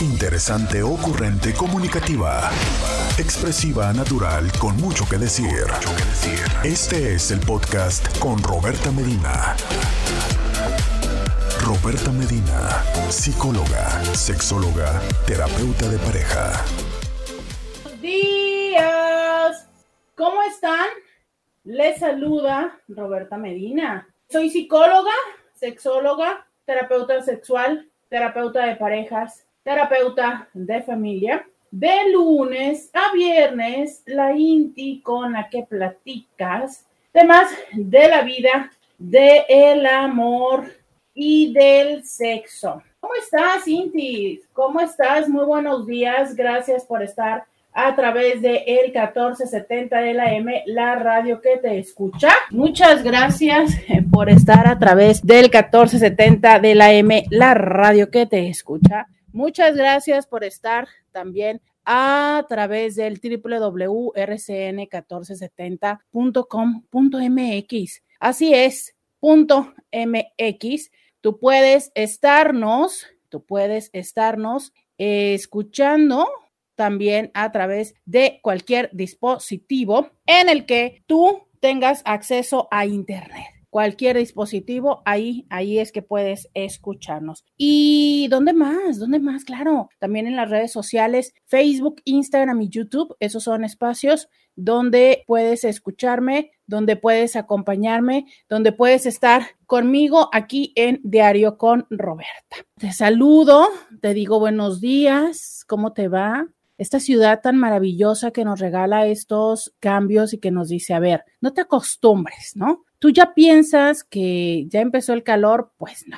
Interesante, ocurrente, comunicativa. Expresiva, natural, con mucho que decir. Este es el podcast con Roberta Medina. Roberta Medina, psicóloga, sexóloga, terapeuta de pareja. Buenos días. ¿Cómo están? Les saluda Roberta Medina. Soy psicóloga, sexóloga, terapeuta sexual, terapeuta de parejas, terapeuta de familia. De lunes a viernes, la INTI con la que platicas temas de la vida, del el amor y del sexo. ¿Cómo estás, INTI? ¿Cómo estás? Muy buenos días. Gracias por estar a través de el 1470 de la M, la radio que te escucha. Muchas gracias por estar a través del 1470 de la M, la radio que te escucha. Muchas gracias por estar también a través del www.rcn1470.com.mx. Así es, punto MX. Tú puedes estarnos, tú puedes estarnos escuchando también a través de cualquier dispositivo en el que tú tengas acceso a Internet cualquier dispositivo, ahí, ahí es que puedes escucharnos. ¿Y dónde más? ¿Dónde más? Claro, también en las redes sociales, Facebook, Instagram y YouTube, esos son espacios donde puedes escucharme, donde puedes acompañarme, donde puedes estar conmigo aquí en Diario con Roberta. Te saludo, te digo buenos días, ¿cómo te va? esta ciudad tan maravillosa que nos regala estos cambios y que nos dice, a ver, no te acostumbres, ¿no? Tú ya piensas que ya empezó el calor, pues no.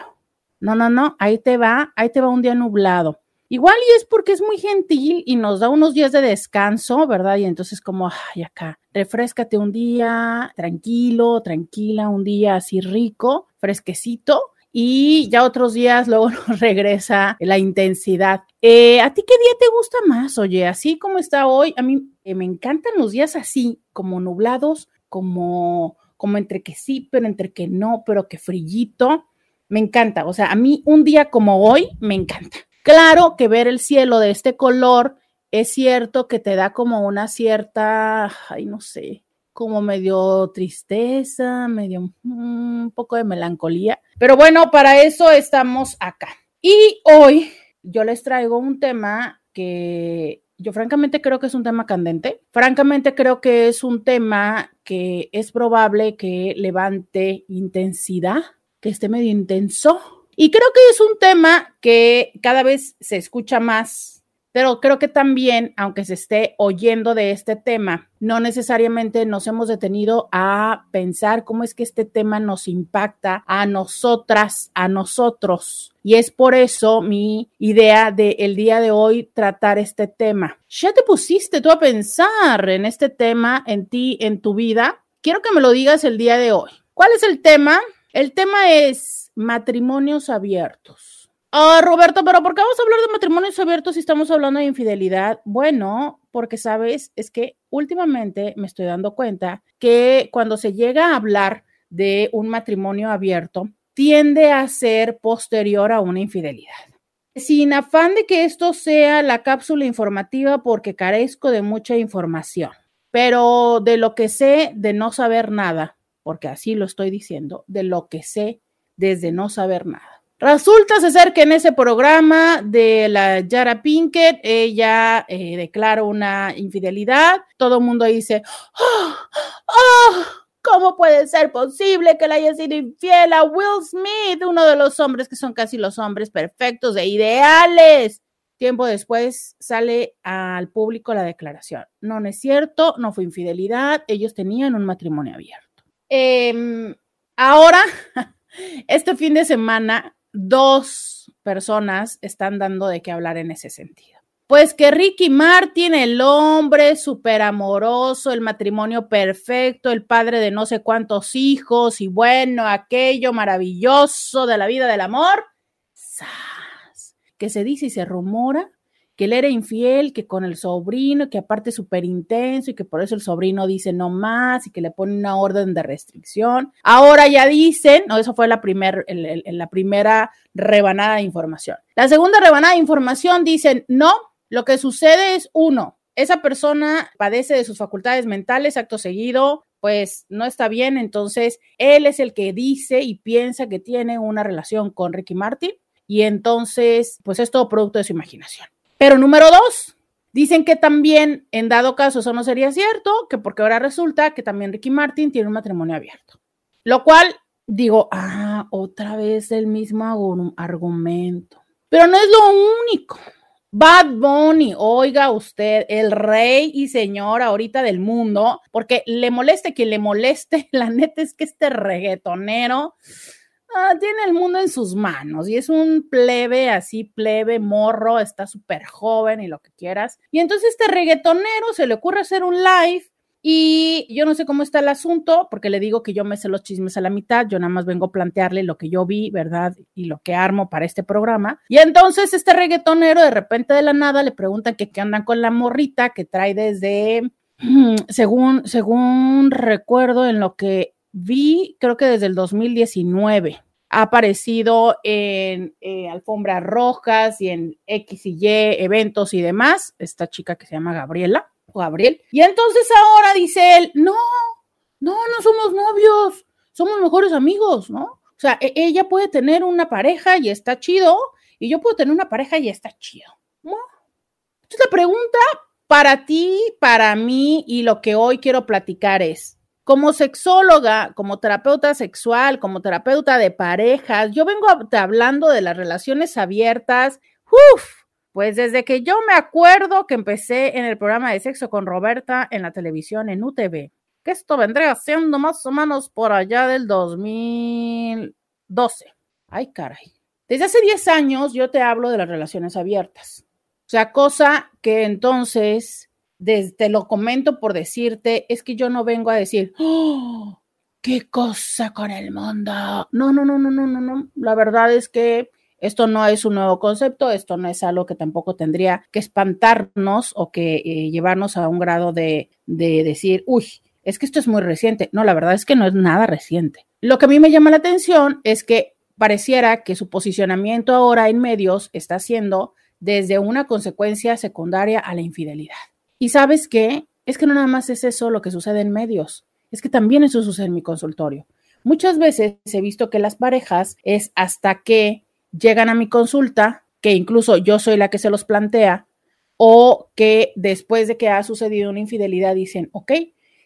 No, no, no, ahí te va, ahí te va un día nublado. Igual y es porque es muy gentil y nos da unos días de descanso, ¿verdad? Y entonces como, ay, acá, refrescate un día, tranquilo, tranquila, un día así rico, fresquecito, y ya otros días luego nos regresa la intensidad. Eh, ¿A ti qué día te gusta más? Oye, así como está hoy, a mí eh, me encantan los días así, como nublados, como, como entre que sí, pero entre que no, pero que frillito. Me encanta, o sea, a mí un día como hoy me encanta. Claro que ver el cielo de este color es cierto que te da como una cierta, ay, no sé, como medio tristeza, medio mm, un poco de melancolía. Pero bueno, para eso estamos acá. Y hoy yo les traigo un tema que yo francamente creo que es un tema candente. Francamente creo que es un tema que es probable que levante intensidad, que esté medio intenso. Y creo que es un tema que cada vez se escucha más pero creo que también, aunque se esté oyendo de este tema, no necesariamente nos hemos detenido a pensar cómo es que este tema nos impacta a nosotras, a nosotros. Y es por eso mi idea de el día de hoy tratar este tema. ¿Ya te pusiste tú a pensar en este tema, en ti, en tu vida? Quiero que me lo digas el día de hoy. ¿Cuál es el tema? El tema es matrimonios abiertos. Ah, Roberto, pero ¿por qué vamos a hablar de matrimonios abiertos si estamos hablando de infidelidad? Bueno, porque sabes, es que últimamente me estoy dando cuenta que cuando se llega a hablar de un matrimonio abierto, tiende a ser posterior a una infidelidad. Sin afán de que esto sea la cápsula informativa porque carezco de mucha información, pero de lo que sé de no saber nada, porque así lo estoy diciendo, de lo que sé desde no saber nada. Resulta ser que en ese programa de la Yara Pinkett, ella eh, declara una infidelidad. Todo el mundo dice, oh, oh, ¿cómo puede ser posible que le haya sido infiel a Will Smith, uno de los hombres que son casi los hombres perfectos e ideales? Tiempo después sale al público la declaración. No, no es cierto, no fue infidelidad, ellos tenían un matrimonio abierto. Em, ahora, este fin de semana, dos personas están dando de qué hablar en ese sentido. Pues que Ricky Martin, el hombre súper amoroso, el matrimonio perfecto, el padre de no sé cuántos hijos y bueno, aquello maravilloso de la vida del amor, que se dice y se rumora que él era infiel, que con el sobrino, que aparte es súper intenso y que por eso el sobrino dice no más y que le pone una orden de restricción. Ahora ya dicen, no, eso fue la, primer, la primera rebanada de información. La segunda rebanada de información dicen, no, lo que sucede es uno, esa persona padece de sus facultades mentales, acto seguido, pues no está bien, entonces él es el que dice y piensa que tiene una relación con Ricky Martin y entonces, pues es todo producto de su imaginación. Pero número dos, dicen que también, en dado caso, eso no sería cierto, que porque ahora resulta que también Ricky Martin tiene un matrimonio abierto. Lo cual digo, ah, otra vez el mismo argumento. Pero no es lo único. Bad Bunny, oiga usted, el rey y señor ahorita del mundo, porque le moleste quien le moleste, la neta es que este reggaetonero Ah, tiene el mundo en sus manos y es un plebe así, plebe, morro, está súper joven y lo que quieras. Y entonces este reggaetonero se le ocurre hacer un live y yo no sé cómo está el asunto, porque le digo que yo me sé los chismes a la mitad, yo nada más vengo a plantearle lo que yo vi, ¿verdad? Y lo que armo para este programa. Y entonces este reggaetonero de repente de la nada le preguntan que qué andan con la morrita que trae desde, según, según recuerdo en lo que vi, creo que desde el 2019 ha aparecido en eh, alfombras rojas y en X y Y eventos y demás, esta chica que se llama Gabriela Gabriel. Y entonces ahora dice él, no, no, no somos novios, somos mejores amigos, ¿no? O sea, e-, ella puede tener una pareja y está chido, y yo puedo tener una pareja y está chido. Entonces la pregunta para ti, para mí y lo que hoy quiero platicar es, como sexóloga, como terapeuta sexual, como terapeuta de parejas, yo vengo hablando de las relaciones abiertas. Uf, pues desde que yo me acuerdo que empecé en el programa de sexo con Roberta en la televisión en UTV, que esto vendría siendo más o menos por allá del 2012. Ay, caray. Desde hace 10 años yo te hablo de las relaciones abiertas. O sea, cosa que entonces te lo comento por decirte, es que yo no vengo a decir, ¡Oh, qué cosa con el mundo. No, no, no, no, no, no, no. La verdad es que esto no es un nuevo concepto, esto no es algo que tampoco tendría que espantarnos o que eh, llevarnos a un grado de, de decir, uy, es que esto es muy reciente. No, la verdad es que no es nada reciente. Lo que a mí me llama la atención es que pareciera que su posicionamiento ahora en medios está siendo desde una consecuencia secundaria a la infidelidad. Y sabes qué? Es que no nada más es eso lo que sucede en medios, es que también eso sucede en mi consultorio. Muchas veces he visto que las parejas es hasta que llegan a mi consulta, que incluso yo soy la que se los plantea, o que después de que ha sucedido una infidelidad dicen, ok,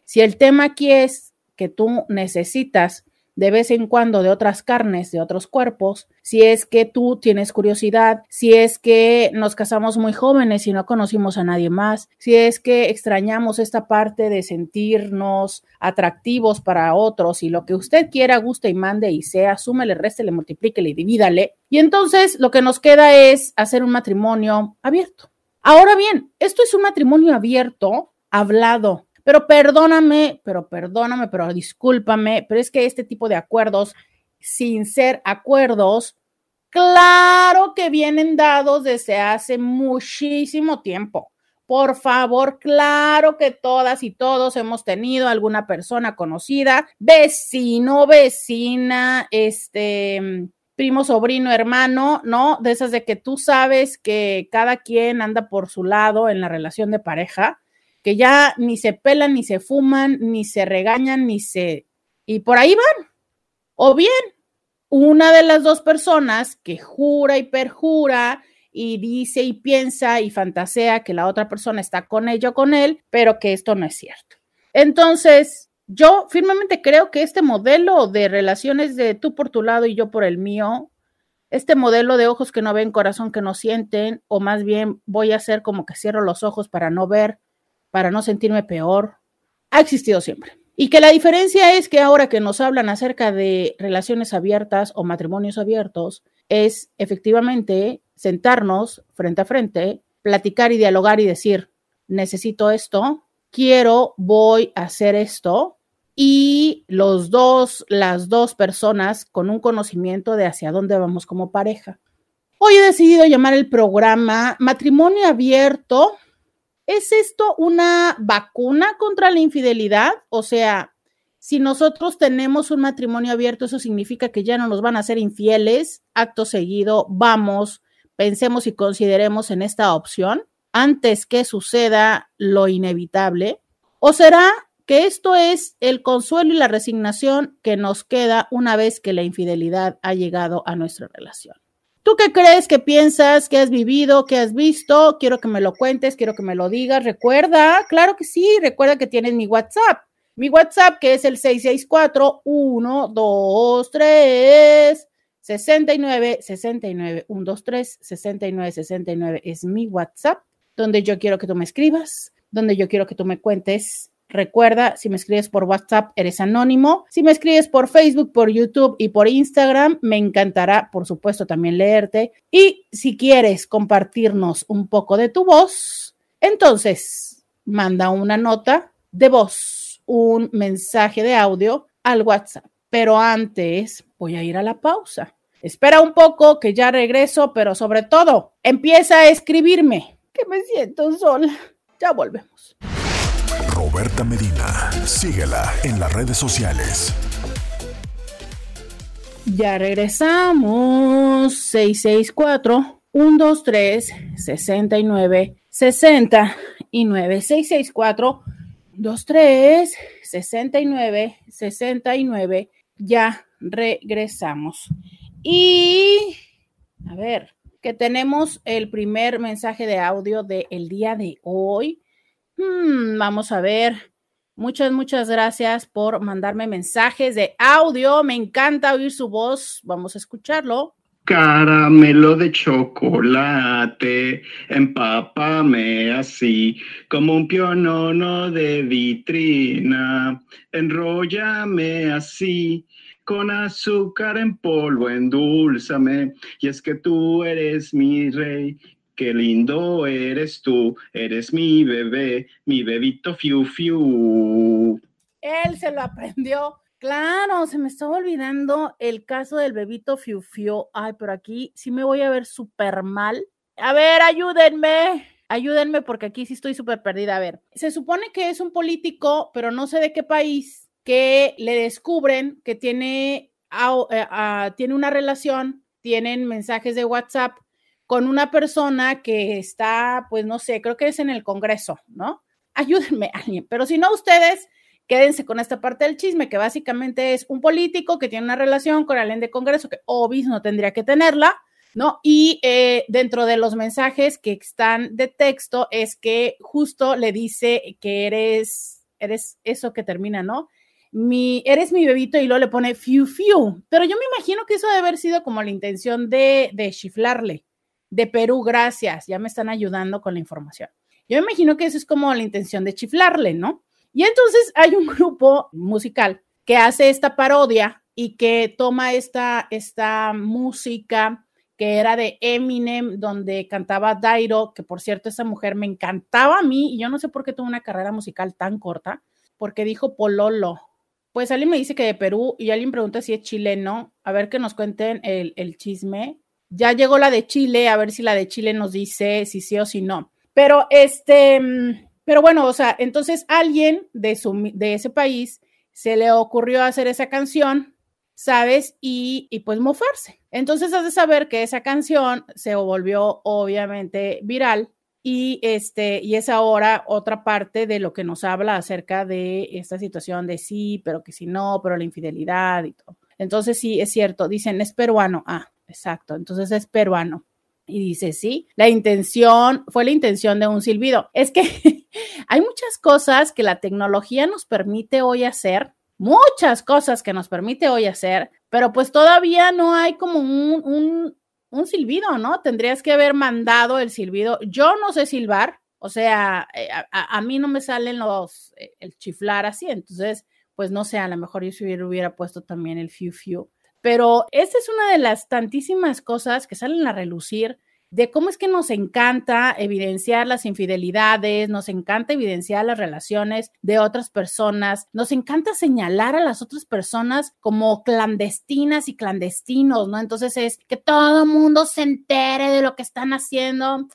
si el tema aquí es que tú necesitas de vez en cuando de otras carnes, de otros cuerpos, si es que tú tienes curiosidad, si es que nos casamos muy jóvenes y no conocimos a nadie más, si es que extrañamos esta parte de sentirnos atractivos para otros y lo que usted quiera, guste y mande y sea, súmele, réstele, multiplíquele y divídale. Y entonces lo que nos queda es hacer un matrimonio abierto. Ahora bien, esto es un matrimonio abierto, hablado, pero perdóname, pero perdóname, pero discúlpame, pero es que este tipo de acuerdos, sin ser acuerdos, claro que vienen dados desde hace muchísimo tiempo. Por favor, claro que todas y todos hemos tenido alguna persona conocida, vecino, vecina, este, primo, sobrino, hermano, ¿no? De esas de que tú sabes que cada quien anda por su lado en la relación de pareja que ya ni se pelan, ni se fuman, ni se regañan, ni se... Y por ahí van. O bien, una de las dos personas que jura y perjura y dice y piensa y fantasea que la otra persona está con ella o con él, pero que esto no es cierto. Entonces, yo firmemente creo que este modelo de relaciones de tú por tu lado y yo por el mío, este modelo de ojos que no ven, corazón que no sienten, o más bien voy a hacer como que cierro los ojos para no ver, para no sentirme peor, ha existido siempre. Y que la diferencia es que ahora que nos hablan acerca de relaciones abiertas o matrimonios abiertos, es efectivamente sentarnos frente a frente, platicar y dialogar y decir, necesito esto, quiero, voy a hacer esto, y los dos, las dos personas con un conocimiento de hacia dónde vamos como pareja. Hoy he decidido llamar el programa Matrimonio Abierto. ¿Es esto una vacuna contra la infidelidad? O sea, si nosotros tenemos un matrimonio abierto, eso significa que ya no nos van a ser infieles. Acto seguido, vamos, pensemos y consideremos en esta opción antes que suceda lo inevitable. ¿O será que esto es el consuelo y la resignación que nos queda una vez que la infidelidad ha llegado a nuestra relación? ¿Tú qué crees, qué piensas, qué has vivido, qué has visto? Quiero que me lo cuentes, quiero que me lo digas. Recuerda, claro que sí, recuerda que tienes mi WhatsApp. Mi WhatsApp que es el 664 123 69 69 123 69 69 es mi WhatsApp donde yo quiero que tú me escribas, donde yo quiero que tú me cuentes Recuerda, si me escribes por WhatsApp, eres anónimo. Si me escribes por Facebook, por YouTube y por Instagram, me encantará, por supuesto, también leerte. Y si quieres compartirnos un poco de tu voz, entonces manda una nota de voz, un mensaje de audio al WhatsApp. Pero antes voy a ir a la pausa. Espera un poco que ya regreso, pero sobre todo, empieza a escribirme, que me siento sola. Ya volvemos. Roberta Medina. Síguela en las redes sociales. Ya regresamos. 664 123 69 69 664 23 69 69 ya regresamos. Y a ver, que tenemos el primer mensaje de audio del día de hoy. Hmm, vamos a ver. Muchas, muchas gracias por mandarme mensajes de audio. Me encanta oír su voz. Vamos a escucharlo. Caramelo de chocolate, empápame así, como un pionono de vitrina, enróllame así, con azúcar en polvo, endulzame, y es que tú eres mi rey, qué lindo eres tú, eres mi bebé, mi bebito fiu fiu. Él se lo aprendió. Claro, se me estaba olvidando el caso del bebito fiu fiu. Ay, pero aquí sí me voy a ver súper mal. A ver, ayúdenme. Ayúdenme porque aquí sí estoy súper perdida. A ver, se supone que es un político, pero no sé de qué país, que le descubren que tiene, eh, tiene una relación, tienen mensajes de WhatsApp con una persona que está, pues no sé, creo que es en el Congreso, ¿no? Ayúdenme alguien, pero si no, ustedes quédense con esta parte del chisme, que básicamente es un político que tiene una relación con alguien de Congreso, que obvio no tendría que tenerla, ¿no? Y eh, dentro de los mensajes que están de texto es que justo le dice que eres, eres eso que termina, ¿no? Mi, eres mi bebito y luego le pone fiu fiu, pero yo me imagino que eso debe haber sido como la intención de chiflarle, de Perú, gracias, ya me están ayudando con la información. Yo me imagino que eso es como la intención de chiflarle, ¿no? Y entonces hay un grupo musical que hace esta parodia y que toma esta, esta música que era de Eminem, donde cantaba Dairo, que por cierto, esa mujer me encantaba a mí, y yo no sé por qué tuvo una carrera musical tan corta, porque dijo Pololo. Pues alguien me dice que de Perú y alguien pregunta si es chileno. A ver que nos cuenten el, el chisme. Ya llegó la de Chile, a ver si la de Chile nos dice si sí o si no. Pero este, mm, pero bueno, o sea, entonces alguien de, su, de ese país se le ocurrió hacer esa canción, ¿sabes? Y, y pues mofarse. Entonces has de saber que esa canción se volvió obviamente viral y este y es ahora otra parte de lo que nos habla acerca de esta situación de sí, pero que si no, pero la infidelidad y todo. Entonces sí, es cierto, dicen es peruano. Ah, exacto, entonces es peruano. Y dice, sí, la intención fue la intención de un silbido. Es que hay muchas cosas que la tecnología nos permite hoy hacer, muchas cosas que nos permite hoy hacer, pero pues todavía no hay como un, un, silbido, ¿no? Tendrías que haber mandado el silbido. Yo no sé silbar, o sea, eh, a, mí no me salen los, eh, el chiflar así, entonces, pues no sé, a lo mejor yo hubiera, hubiera puesto también el fiu fiu pero esta es una de las tantísimas cosas que salen a relucir de cómo es que nos encanta evidenciar las infidelidades, nos encanta evidenciar las relaciones de otras personas, nos encanta señalar a las otras personas como clandestinas y clandestinos, ¿no? Entonces es que todo mundo se entere de lo que están haciendo. Mm,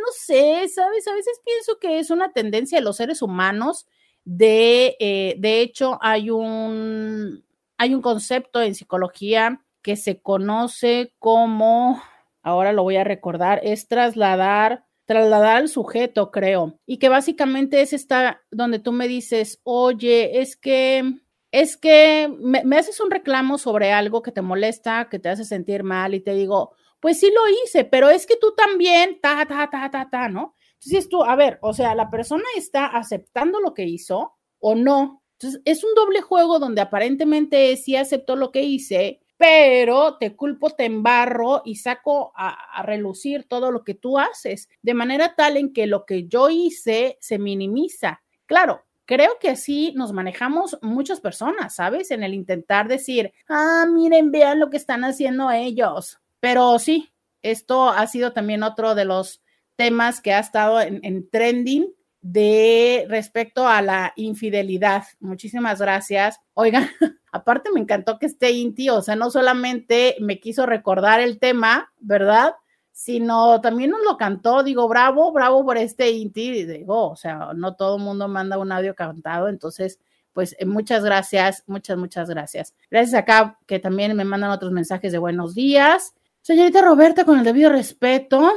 no sé, ¿sabes? A veces pienso que es una tendencia de los seres humanos de, eh, de hecho, hay un, hay un concepto en psicología que se conoce como ahora lo voy a recordar, es trasladar, trasladar al sujeto, creo, y que básicamente es esta donde tú me dices, oye, es que, es que me, haces un reclamo sobre algo que te molesta, que te hace sentir mal y te digo, pues sí lo hice, pero es que tú también, ta, ta, ta, ta, ta, ¿no? Entonces tú, a ver, o sea, la persona está aceptando lo que hizo o no. Entonces es un doble juego donde aparentemente sí aceptó lo que hice, pero te culpo, te embarro y saco a, relucir todo lo que tú haces, de manera tal en que lo que yo hice se minimiza. Claro, creo que así nos manejamos muchas personas, ¿sabes? En el intentar decir, ah, miren, vean lo que están haciendo ellos. Pero sí, esto ha sido también otro de los temas que ha estado en, en trending de respecto a la infidelidad. Muchísimas gracias. Oigan, aparte me encantó que esté Inti, o sea, no solamente me quiso recordar el tema, ¿verdad? Sino también nos lo cantó, digo, bravo, bravo por este Inti, digo, o sea, no todo el mundo manda un audio cantado, entonces, pues eh, muchas gracias, muchas, muchas gracias. Gracias acá que también me mandan otros mensajes de buenos días. Señorita Roberta, con el debido respeto,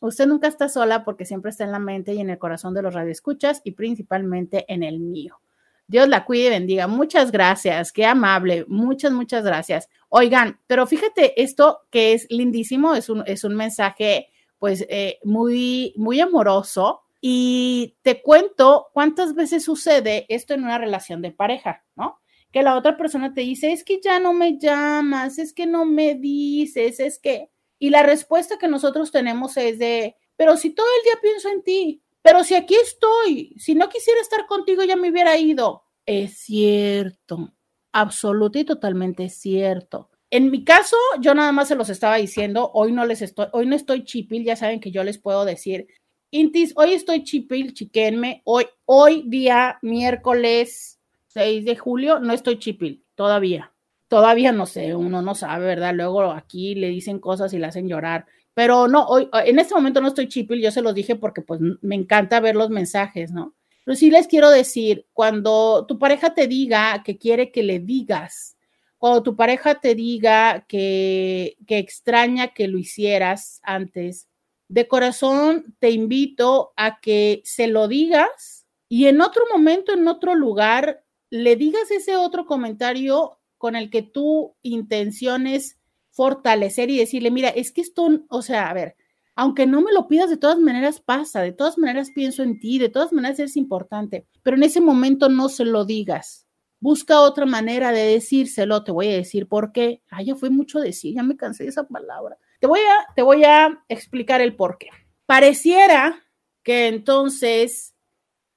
Usted nunca está sola porque siempre está en la mente y en el corazón de los radioescuchas y principalmente en el mío. Dios la cuide y bendiga. Muchas gracias, qué amable. Muchas, muchas gracias. Oigan, pero fíjate esto que es lindísimo, es un, es un mensaje pues eh, muy, muy amoroso. Y te cuento cuántas veces sucede esto en una relación de pareja, ¿no? Que la otra persona te dice, es que ya no me llamas, es que no me dices, es que y la respuesta que nosotros tenemos es de, pero si todo el día pienso en ti, pero si aquí estoy, si no quisiera estar contigo ya me hubiera ido. Es cierto, absoluto y totalmente cierto. En mi caso, yo nada más se los estaba diciendo, hoy no les estoy, hoy no estoy chipil, ya saben que yo les puedo decir, Intis, hoy estoy chipil, chiquenme, hoy, hoy día miércoles 6 de julio, no estoy chipil, todavía todavía no sé, uno no sabe, ¿verdad? Luego aquí le dicen cosas y le hacen llorar. Pero no, hoy, en este momento no estoy chipil, yo se los dije porque pues me encanta ver los mensajes, ¿no? Pero sí les quiero decir, cuando tu pareja te diga que quiere que le digas, cuando tu pareja te diga que, que extraña que lo hicieras antes, de corazón te invito a que se lo digas y en otro momento, en otro lugar, le digas ese otro comentario con el que tú intenciones fortalecer y decirle, mira, es que esto, o sea, a ver, aunque no me lo pidas, de todas maneras pasa, de todas maneras pienso en ti, de todas maneras es importante, pero en ese momento no se lo digas. Busca otra manera de decírselo, te voy a decir por qué. Ah, ya fue mucho decir, ya me cansé de esa palabra. Te voy a, te voy a explicar el por qué. Pareciera que entonces,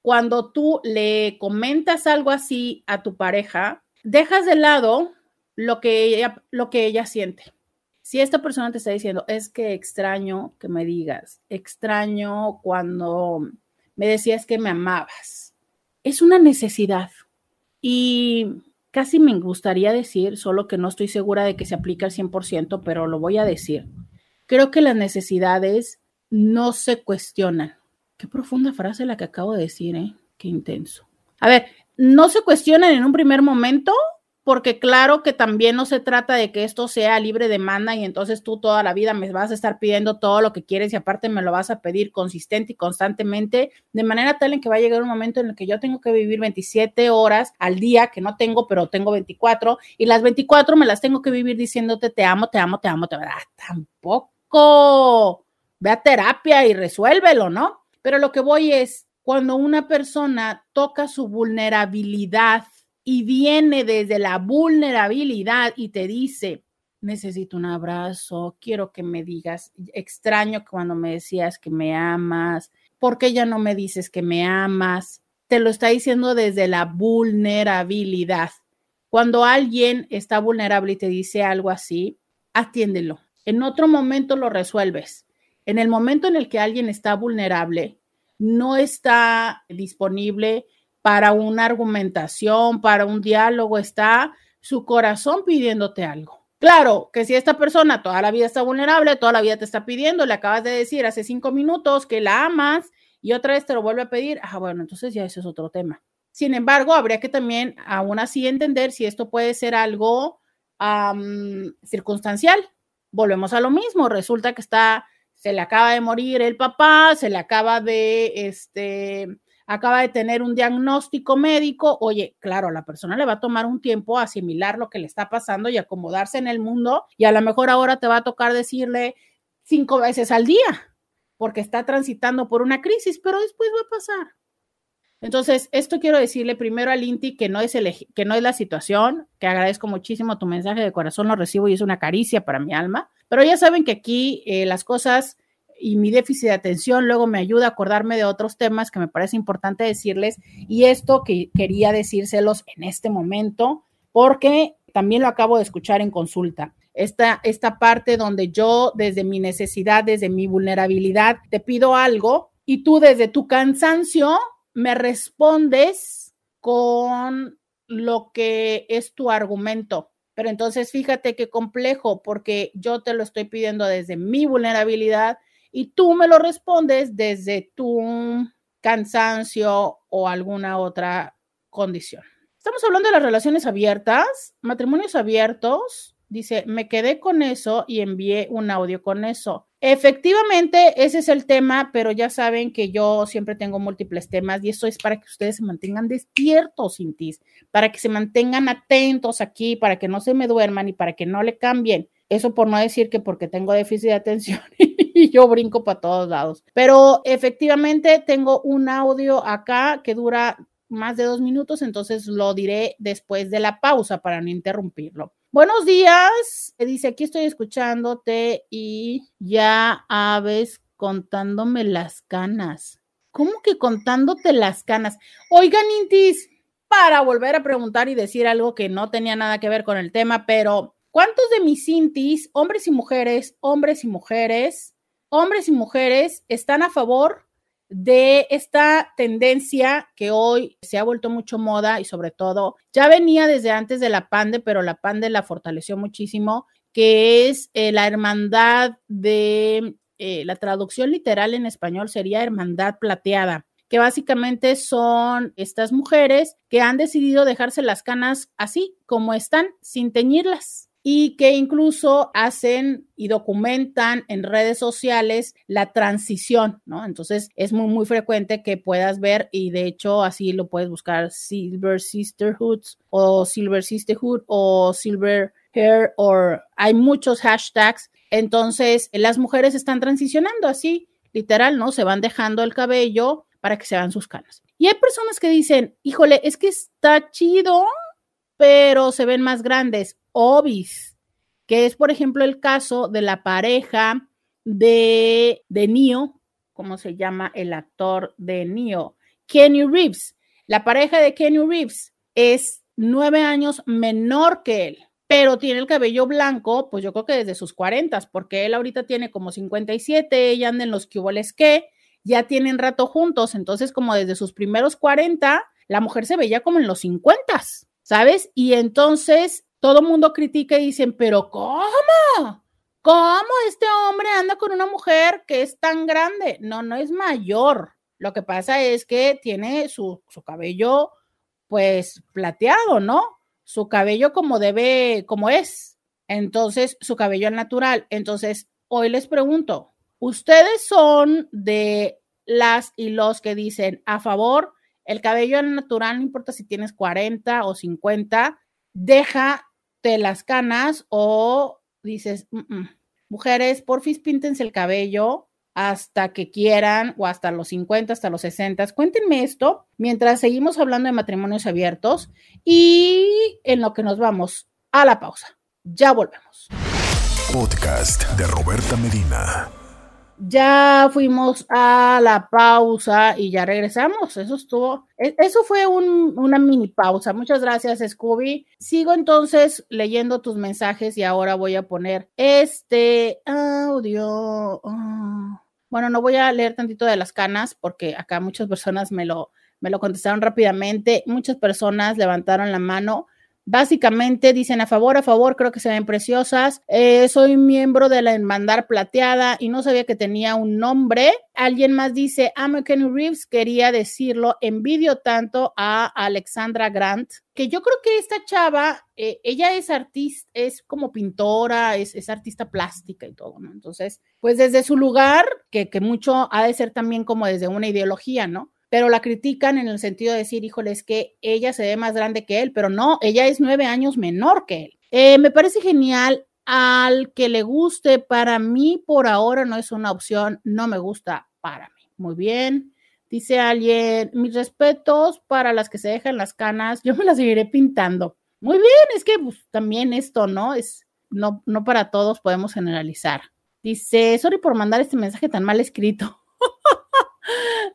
cuando tú le comentas algo así a tu pareja, dejas de lado lo que ella, lo que ella siente. Si esta persona te está diciendo, es que extraño que me digas, extraño cuando me decías que me amabas, es una necesidad. Y casi me gustaría decir, solo que no estoy segura de que se aplique al 100%, pero lo voy a decir. Creo que las necesidades no se cuestionan. Qué profunda frase la que acabo de decir, ¿eh? Qué intenso. A ver, no se cuestionan en un primer momento, porque claro que también no se trata de que esto sea libre demanda y entonces tú toda la vida me vas a estar pidiendo todo lo que quieres y aparte me lo vas a pedir consistente y constantemente, de manera tal en que va a llegar un momento en el que yo tengo que vivir 27 horas al día, que no tengo, pero tengo 24, y las 24 me las tengo que vivir diciéndote te amo, te amo, te amo, te amo. Ah, tampoco. Ve a terapia y resuélvelo, ¿no? Pero lo que voy es, cuando una persona toca su vulnerabilidad y viene desde la vulnerabilidad y te dice, necesito un abrazo, quiero que me digas, extraño cuando me decías que me amas, ¿por qué ya no me dices que me amas? Te lo está diciendo desde la vulnerabilidad. Cuando alguien está vulnerable y te dice algo así, atiéndelo. En otro momento lo resuelves. En el momento en el que alguien está vulnerable, no está disponible para una argumentación, para un diálogo, está su corazón pidiéndote algo. Claro que si esta persona toda la vida está vulnerable, toda la vida te está pidiendo, le acabas de decir hace cinco minutos que la amas y otra vez te lo vuelve a pedir, ah, bueno, entonces ya eso es otro tema. Sin embargo, habría que también aún así entender si esto puede ser algo circunstancial. Volvemos a lo mismo, resulta que está, se le acaba de morir el papá, se le acaba de, este, acaba de tener un diagnóstico médico, oye, claro, a la persona le va a tomar un tiempo asimilar lo que le está pasando y acomodarse en el mundo y a lo mejor ahora te va a tocar decirle cinco veces al día porque está transitando por una crisis, pero después va a pasar. Entonces, esto quiero decirle primero al Inti que no es el, que no es la situación, que agradezco muchísimo tu mensaje de corazón, lo recibo y es una caricia para mi alma, pero ya saben que aquí eh, las cosas y mi déficit de atención luego me ayuda a acordarme de otros temas que me parece importante decirles y esto que quería decírselos en este momento porque también lo acabo de escuchar en consulta. Esta, esta parte donde yo desde mi necesidad, desde mi vulnerabilidad, te pido algo y tú desde tu cansancio me respondes con lo que es tu argumento. Pero entonces fíjate qué complejo, porque yo te lo estoy pidiendo desde mi vulnerabilidad y tú me lo respondes desde tu cansancio o alguna otra condición. Estamos hablando de las relaciones abiertas, matrimonios abiertos. Dice, me quedé con eso y envié un audio con eso. Efectivamente, ese es el tema, pero ya saben que yo siempre tengo múltiples temas y eso es para que ustedes se mantengan despiertos, Cintis, para que se mantengan atentos aquí, para que no se me duerman y para que no le cambien. Eso por no decir que porque tengo déficit de atención y yo brinco para todos lados. Pero efectivamente tengo un audio acá que dura más de dos minutos, entonces lo diré después de la pausa para no interrumpirlo. Buenos días, dice, aquí estoy escuchándote y ya aves contándome las canas. ¿Cómo que contándote las canas? Oigan, Intis, para volver a preguntar y decir algo que no tenía nada que ver con el tema, pero ¿Cuántos de mis Intis, hombres y mujeres, hombres y mujeres, hombres y mujeres, están a favor de esta tendencia que hoy se ha vuelto mucho moda y sobre todo ya venía desde antes de la pande, pero la pande la fortaleció muchísimo, que es eh, la hermandad de, eh, la traducción literal en español sería hermandad plateada que básicamente son estas mujeres que han decidido dejarse las canas así como están, sin teñirlas y que incluso hacen y documentan en redes sociales la transición, ¿no? Entonces es muy, muy frecuente que puedas ver y de hecho así lo puedes buscar Silver Sisterhoods o Silver Sisterhood o Silver Hair o hay muchos hashtags. Entonces las mujeres están transicionando así, literal, ¿no? Se van dejando el cabello para que se vean sus canas. Y hay personas que dicen, híjole, es que está chido, pero se ven más grandes obis, que es, por ejemplo, el caso de la pareja de, de Neo, ¿cómo se llama el actor de Neo? Kenny Reeves. La pareja de Kenny Reeves es nueve años menor que él, pero tiene el cabello blanco, pues yo creo que desde sus cuarentas, porque él ahorita tiene como 57, ella anda en los cuboles que ya tienen rato juntos, entonces como desde sus primeros 40, la mujer se veía como en los 50, ¿sabes? Y entonces todo el mundo critica y dicen, pero ¿cómo? ¿Cómo este hombre anda con una mujer que es tan grande? No, no es mayor. Lo que pasa es que tiene su, su cabello pues plateado, ¿no? Su cabello como debe, como es. Entonces, su cabello es natural. Entonces, hoy les pregunto, ¿ustedes son de las y los que dicen a favor, el cabello natural, no importa si tienes 40 o 50, deja te las canas o dices, mm, mm, mujeres, porfis, píntense el cabello hasta que quieran o hasta los 50, hasta los 60. Cuéntenme esto mientras seguimos hablando de matrimonios abiertos y en lo que nos vamos a la pausa. Ya volvemos. Podcast de Roberta Medina. Ya fuimos a la pausa y ya regresamos. Eso estuvo, e, eso fue una mini pausa. Muchas gracias, Scooby. Sigo entonces leyendo tus mensajes y ahora voy a poner este audio. Ah, bueno, no voy a leer tantito de las canas porque acá muchas personas me lo, me lo contestaron rápidamente. Muchas personas levantaron la mano Básicamente dicen a favor, a favor, creo que se ven preciosas. Eh, soy miembro de la Enmandar Plateada y no sabía que tenía un nombre. Alguien más dice, amo Kenny Reeves, quería decirlo, envidio tanto a Alexandra Grant, que yo creo que esta chava, eh, ella es artista, es como pintora, es, es, artista plástica y todo, ¿no? Entonces, pues desde su lugar, que, que mucho ha de ser también como desde una ideología, ¿no? Pero la critican en el sentido de decir, híjole, es que ella se ve más grande que él, pero no, ella es nueve años menor que él. Eh, me parece genial al que le guste, para mí por ahora no es una opción, no me gusta para mí. Muy bien. Dice alguien, mis respetos para las que se dejan las canas, yo me las seguiré pintando. Muy bien, es que pues, también esto, ¿no? Es, no, no para todos podemos generalizar. Dice, sorry por mandar este mensaje tan mal escrito.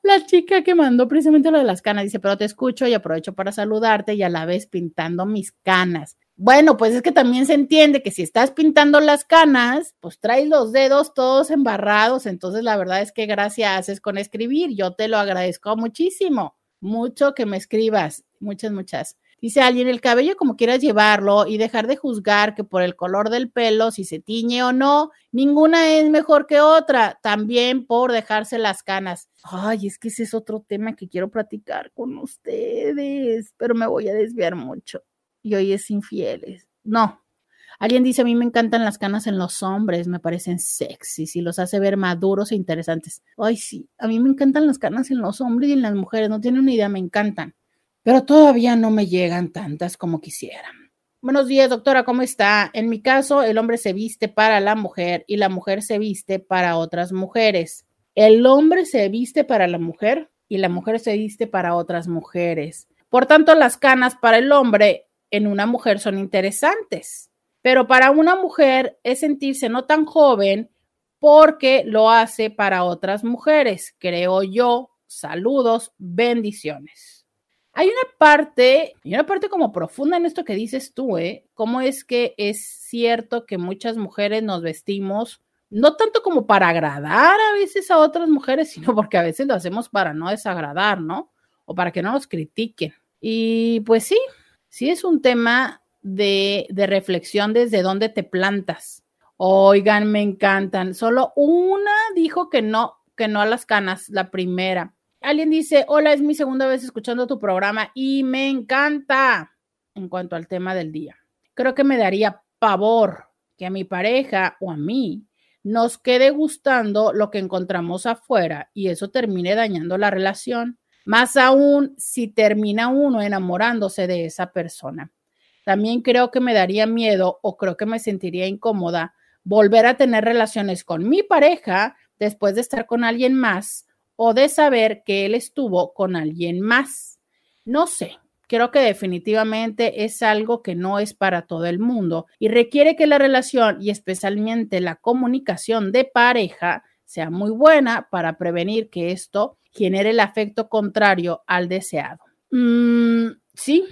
La chica que mandó precisamente lo de las canas dice, pero te escucho y aprovecho para saludarte y a la vez pintando mis canas. Bueno, pues es que también se entiende que si estás pintando las canas, pues traes los dedos todos embarrados, entonces la verdad es que gracias haces con escribir. Yo te lo agradezco muchísimo, mucho que me escribas, muchas, muchas. Dice alguien, el cabello como quieras llevarlo y dejar de juzgar que por el color del pelo, si se tiñe o no, ninguna es mejor que otra, también por dejarse las canas. Ay, es que ese es otro tema que quiero platicar con ustedes, pero me voy a desviar mucho. Y hoy es infieles. No. Alguien dice, a mí me encantan las canas en los hombres, me parecen sexy, y los hace ver maduros e interesantes. Ay, sí, a mí me encantan las canas en los hombres y en las mujeres, no tienen una idea, me encantan pero todavía no me llegan tantas como quisiera. Buenos días, doctora, ¿cómo está? En mi caso, el hombre se viste para la mujer y la mujer se viste para otras mujeres. El hombre se viste para la mujer y la mujer se viste para otras mujeres. Por tanto, las canas para el hombre en una mujer son interesantes, pero para una mujer es sentirse no tan joven porque lo hace para otras mujeres, creo yo. Saludos, bendiciones. Hay una parte, hay una parte como profunda en esto que dices tú, ¿eh? Cómo es que es cierto que muchas mujeres nos vestimos no tanto como para agradar a veces a otras mujeres, sino porque a veces lo hacemos para no desagradar, ¿no? O para que no nos critiquen. Y pues sí, sí es un tema de, de reflexión desde dónde te plantas. Oigan, me encantan. Solo una dijo que no, que no a las canas, la primera. Alguien dice, hola, es mi segunda vez escuchando tu programa y me encanta en cuanto al tema del día. Creo que me daría pavor que a mi pareja o a mí nos quede gustando lo que encontramos afuera y eso termine dañando la relación. Más aún si termina uno enamorándose de esa persona. También creo que me daría miedo o creo que me sentiría incómoda volver a tener relaciones con mi pareja después de estar con alguien más o de saber que él estuvo con alguien más. No sé, creo que definitivamente es algo que no es para todo el mundo y requiere que la relación y especialmente la comunicación de pareja sea muy buena para prevenir que esto genere el afecto contrario al deseado. Mm, sí,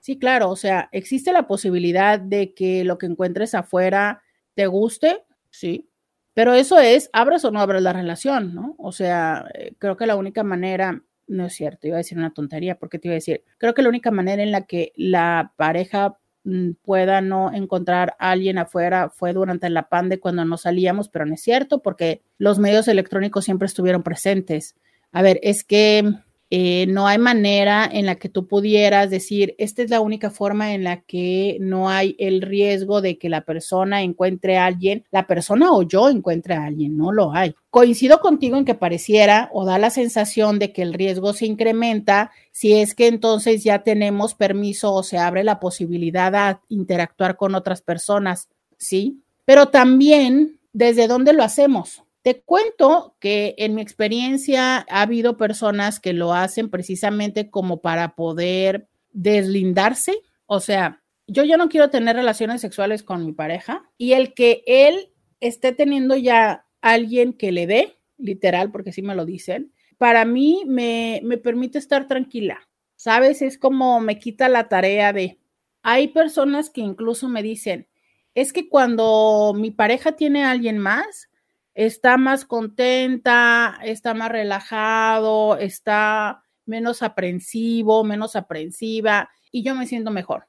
sí, claro, o sea, existe la posibilidad de que lo que encuentres afuera te guste, sí, pero eso es, abras o no abras la relación, ¿no? O sea, eh, creo que la única manera, no es cierto, iba a decir una tontería, porque te iba a decir, creo que la única manera en la que la pareja mm, pueda no encontrar a alguien afuera fue durante la pandemia cuando no salíamos, pero no es cierto, porque los medios electrónicos siempre estuvieron presentes. A ver, es que eh, no hay manera en la que tú pudieras decir, esta es la única forma en la que no hay el riesgo de que la persona encuentre a alguien, la persona o yo encuentre a alguien, no lo hay. Coincido contigo en que pareciera o da la sensación de que el riesgo se incrementa si es que entonces ya tenemos permiso o se abre la posibilidad a interactuar con otras personas, ¿sí? Pero también, ¿desde dónde lo hacemos? Te cuento que en mi experiencia ha habido personas que lo hacen precisamente como para poder deslindarse. O sea, yo ya no quiero tener relaciones sexuales con mi pareja y el que él esté teniendo ya alguien que le dé, literal, porque sí me lo dicen, para mí me, me permite estar tranquila. ¿Sabes? Es como me quita la tarea de... Hay personas que incluso me dicen, es que cuando mi pareja tiene a alguien más, está más contenta, está más relajado, está menos aprensivo, menos aprensiva y yo me siento mejor.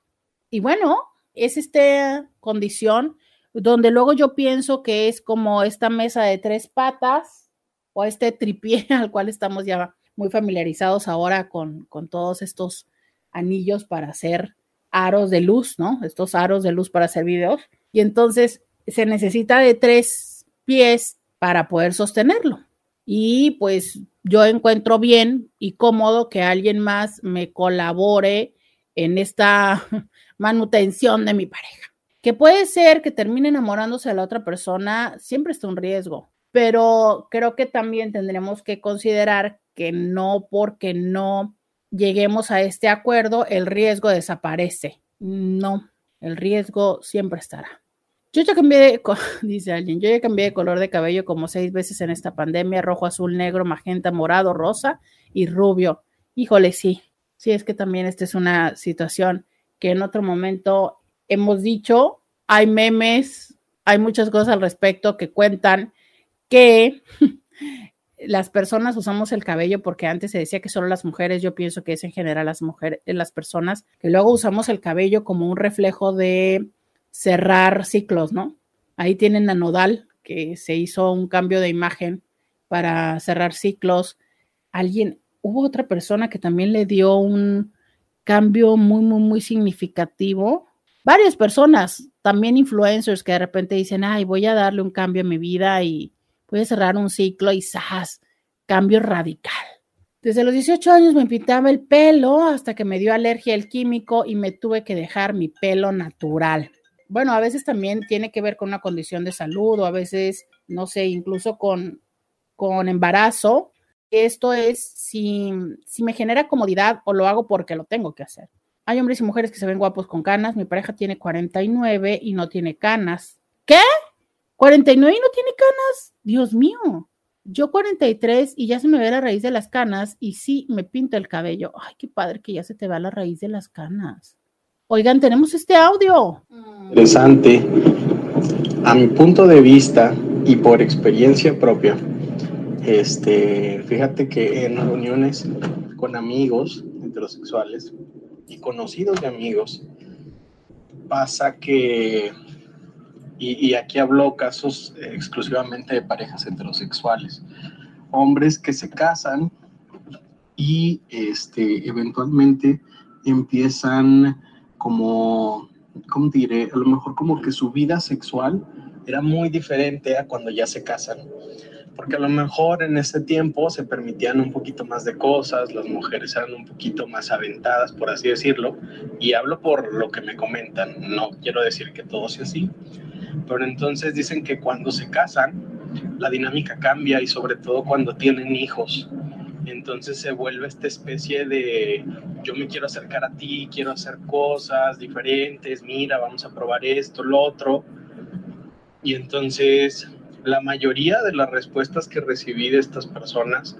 Y bueno, es esta condición donde luego yo pienso que es como esta mesa de tres patas o este tripié al cual estamos ya muy familiarizados ahora con, con todos estos anillos para hacer aros de luz, ¿no? Estos aros de luz para hacer videos. Y entonces se necesita de tres pies para poder sostenerlo. Y pues yo encuentro bien y cómodo que alguien más me colabore en esta manutención de mi pareja. Que puede ser que termine enamorándose de la otra persona, siempre está un riesgo, pero creo que también tendremos que considerar que no porque no lleguemos a este acuerdo, el riesgo desaparece. No, el riesgo siempre estará. Yo ya cambié, de, dice alguien, yo ya cambié de color de cabello como seis veces en esta pandemia, rojo, azul, negro, magenta, morado, rosa y rubio. Híjole, sí, sí, es que también esta es una situación que en otro momento hemos dicho, hay memes, hay muchas cosas al respecto que cuentan que las personas usamos el cabello porque antes se decía que solo las mujeres, yo pienso que es en general las mujeres, las personas, que luego usamos el cabello como un reflejo de cerrar ciclos, ¿no? Ahí tienen a Nodal, que se hizo un cambio de imagen para cerrar ciclos. Alguien, hubo otra persona que también le dio un cambio muy, muy, muy significativo. Varias personas, también influencers que de repente dicen, ay, voy a darle un cambio a mi vida y voy a cerrar un ciclo y ¡zas! Cambio radical. Desde los 18 años me pintaba el pelo hasta que me dio alergia el químico y me tuve que dejar mi pelo natural bueno, a veces también tiene que ver con una condición de salud o a veces, no sé, incluso con, con embarazo. Esto es si, si me genera comodidad o lo hago porque lo tengo que hacer. Hay hombres y mujeres que se ven guapos con canas. Mi pareja tiene 49 y no tiene canas. ¿Qué? ¿49 y no tiene canas? Dios mío. Yo 43 y ya se me ve la raíz de las canas y sí me pinto el cabello. Ay, qué padre que ya se te va la raíz de las canas. Oigan, tenemos este audio. Interesante. A mi punto de vista y por experiencia propia, este, fíjate que en reuniones con amigos heterosexuales y conocidos de amigos, pasa que, y, aquí hablo casos exclusivamente de parejas heterosexuales, hombres que se casan y este, eventualmente empiezan como, ¿cómo diré? A lo mejor como que su vida sexual era muy diferente a cuando ya se casan. Porque a lo mejor en ese tiempo se permitían un poquito más de cosas, las mujeres eran un poquito más aventadas, por así decirlo, y hablo por lo que me comentan, no quiero decir que todo sea así, pero entonces dicen que cuando se casan, la dinámica cambia y sobre todo cuando tienen hijos. Entonces se vuelve esta especie de yo me quiero acercar a ti, quiero hacer cosas diferentes, mira, vamos a probar esto, lo otro. Y entonces la mayoría de las respuestas que recibí de estas personas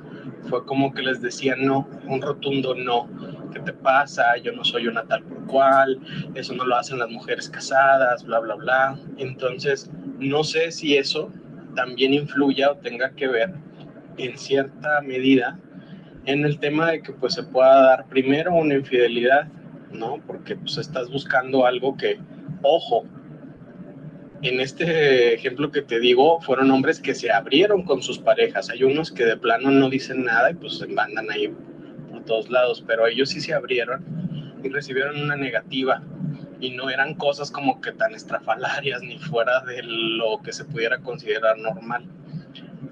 fue como que les decía no, un rotundo no. ¿Qué te pasa? Yo no soy una tal por cual, eso no lo hacen las mujeres casadas, bla, bla, bla. Entonces, no sé si eso también influya o tenga que ver en cierta medida en el tema de que pues se pueda dar primero una infidelidad, ¿no? Porque pues estás buscando algo que, ojo, en este ejemplo que te digo, fueron hombres que se abrieron con sus parejas. Hay unos que de plano no dicen nada y pues se mandan ahí por todos lados, pero ellos sí se abrieron y recibieron una negativa y no eran cosas como que tan estrafalarias ni fuera de lo que se pudiera considerar normal.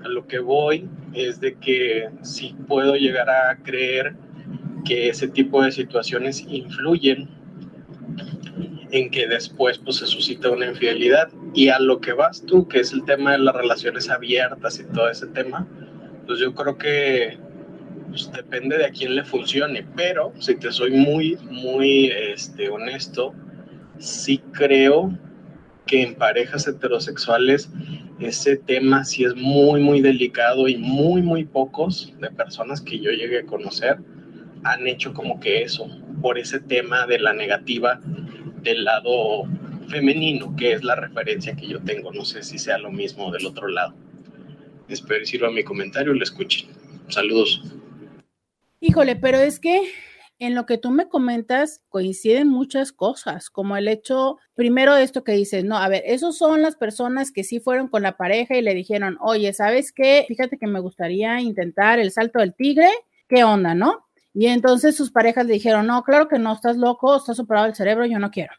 A lo que voy es de que sí puedo llegar a creer que ese tipo de situaciones influyen en que después pues se suscita una infidelidad. Y a lo que vas tú que es el tema de las relaciones abiertas y todo ese tema pues yo creo que pues, depende de a quién le funcione. Pero si te soy muy muy este honesto sí creo que en parejas heterosexuales ese tema sí es muy, muy delicado y muy, muy pocos de personas que yo llegué a conocer han hecho como que eso, por ese tema de la negativa del lado femenino, que es la referencia que yo tengo. No sé si sea lo mismo del otro lado. Espero y sirva mi comentario y lo escuchen. Saludos. Híjole, pero es que en lo que tú me comentas coinciden muchas cosas, como el hecho, primero esto que dices, no, a ver, esos son las personas que sí fueron con la pareja y le dijeron, oye, ¿sabes qué? Fíjate que me gustaría intentar el salto del tigre, ¿qué onda, no? Y entonces sus parejas le dijeron, no, claro que no, estás loco, estás operado el cerebro, yo no quiero.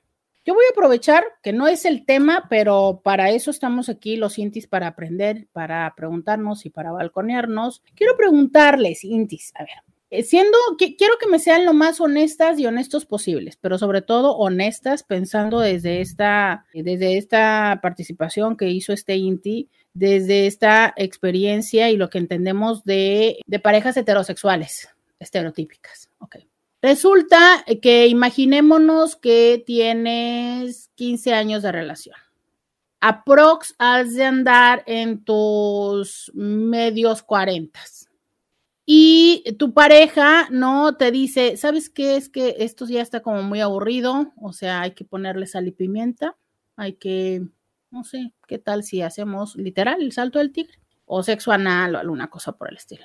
Yo voy a aprovechar que no es el tema, pero para eso estamos aquí los Intis, para aprender, para preguntarnos y para balconearnos. Quiero preguntarles, Intis, a ver, eh, siendo, quiero que me sean lo más honestas y honestos posibles, pero sobre todo honestas, pensando desde esta, desde esta participación que hizo este INTI, desde esta experiencia y lo que entendemos de, parejas heterosexuales estereotípicas. Resulta que imaginémonos que tienes 15 años de relación. Aprox has de andar en tus medios cuarentas y tu pareja no te dice, ¿sabes qué? Es que esto ya está como muy aburrido, o sea, hay que ponerle sal y pimienta, hay que, no sé, ¿qué tal si hacemos literal el salto del tigre? O sexo anal o alguna cosa por el estilo.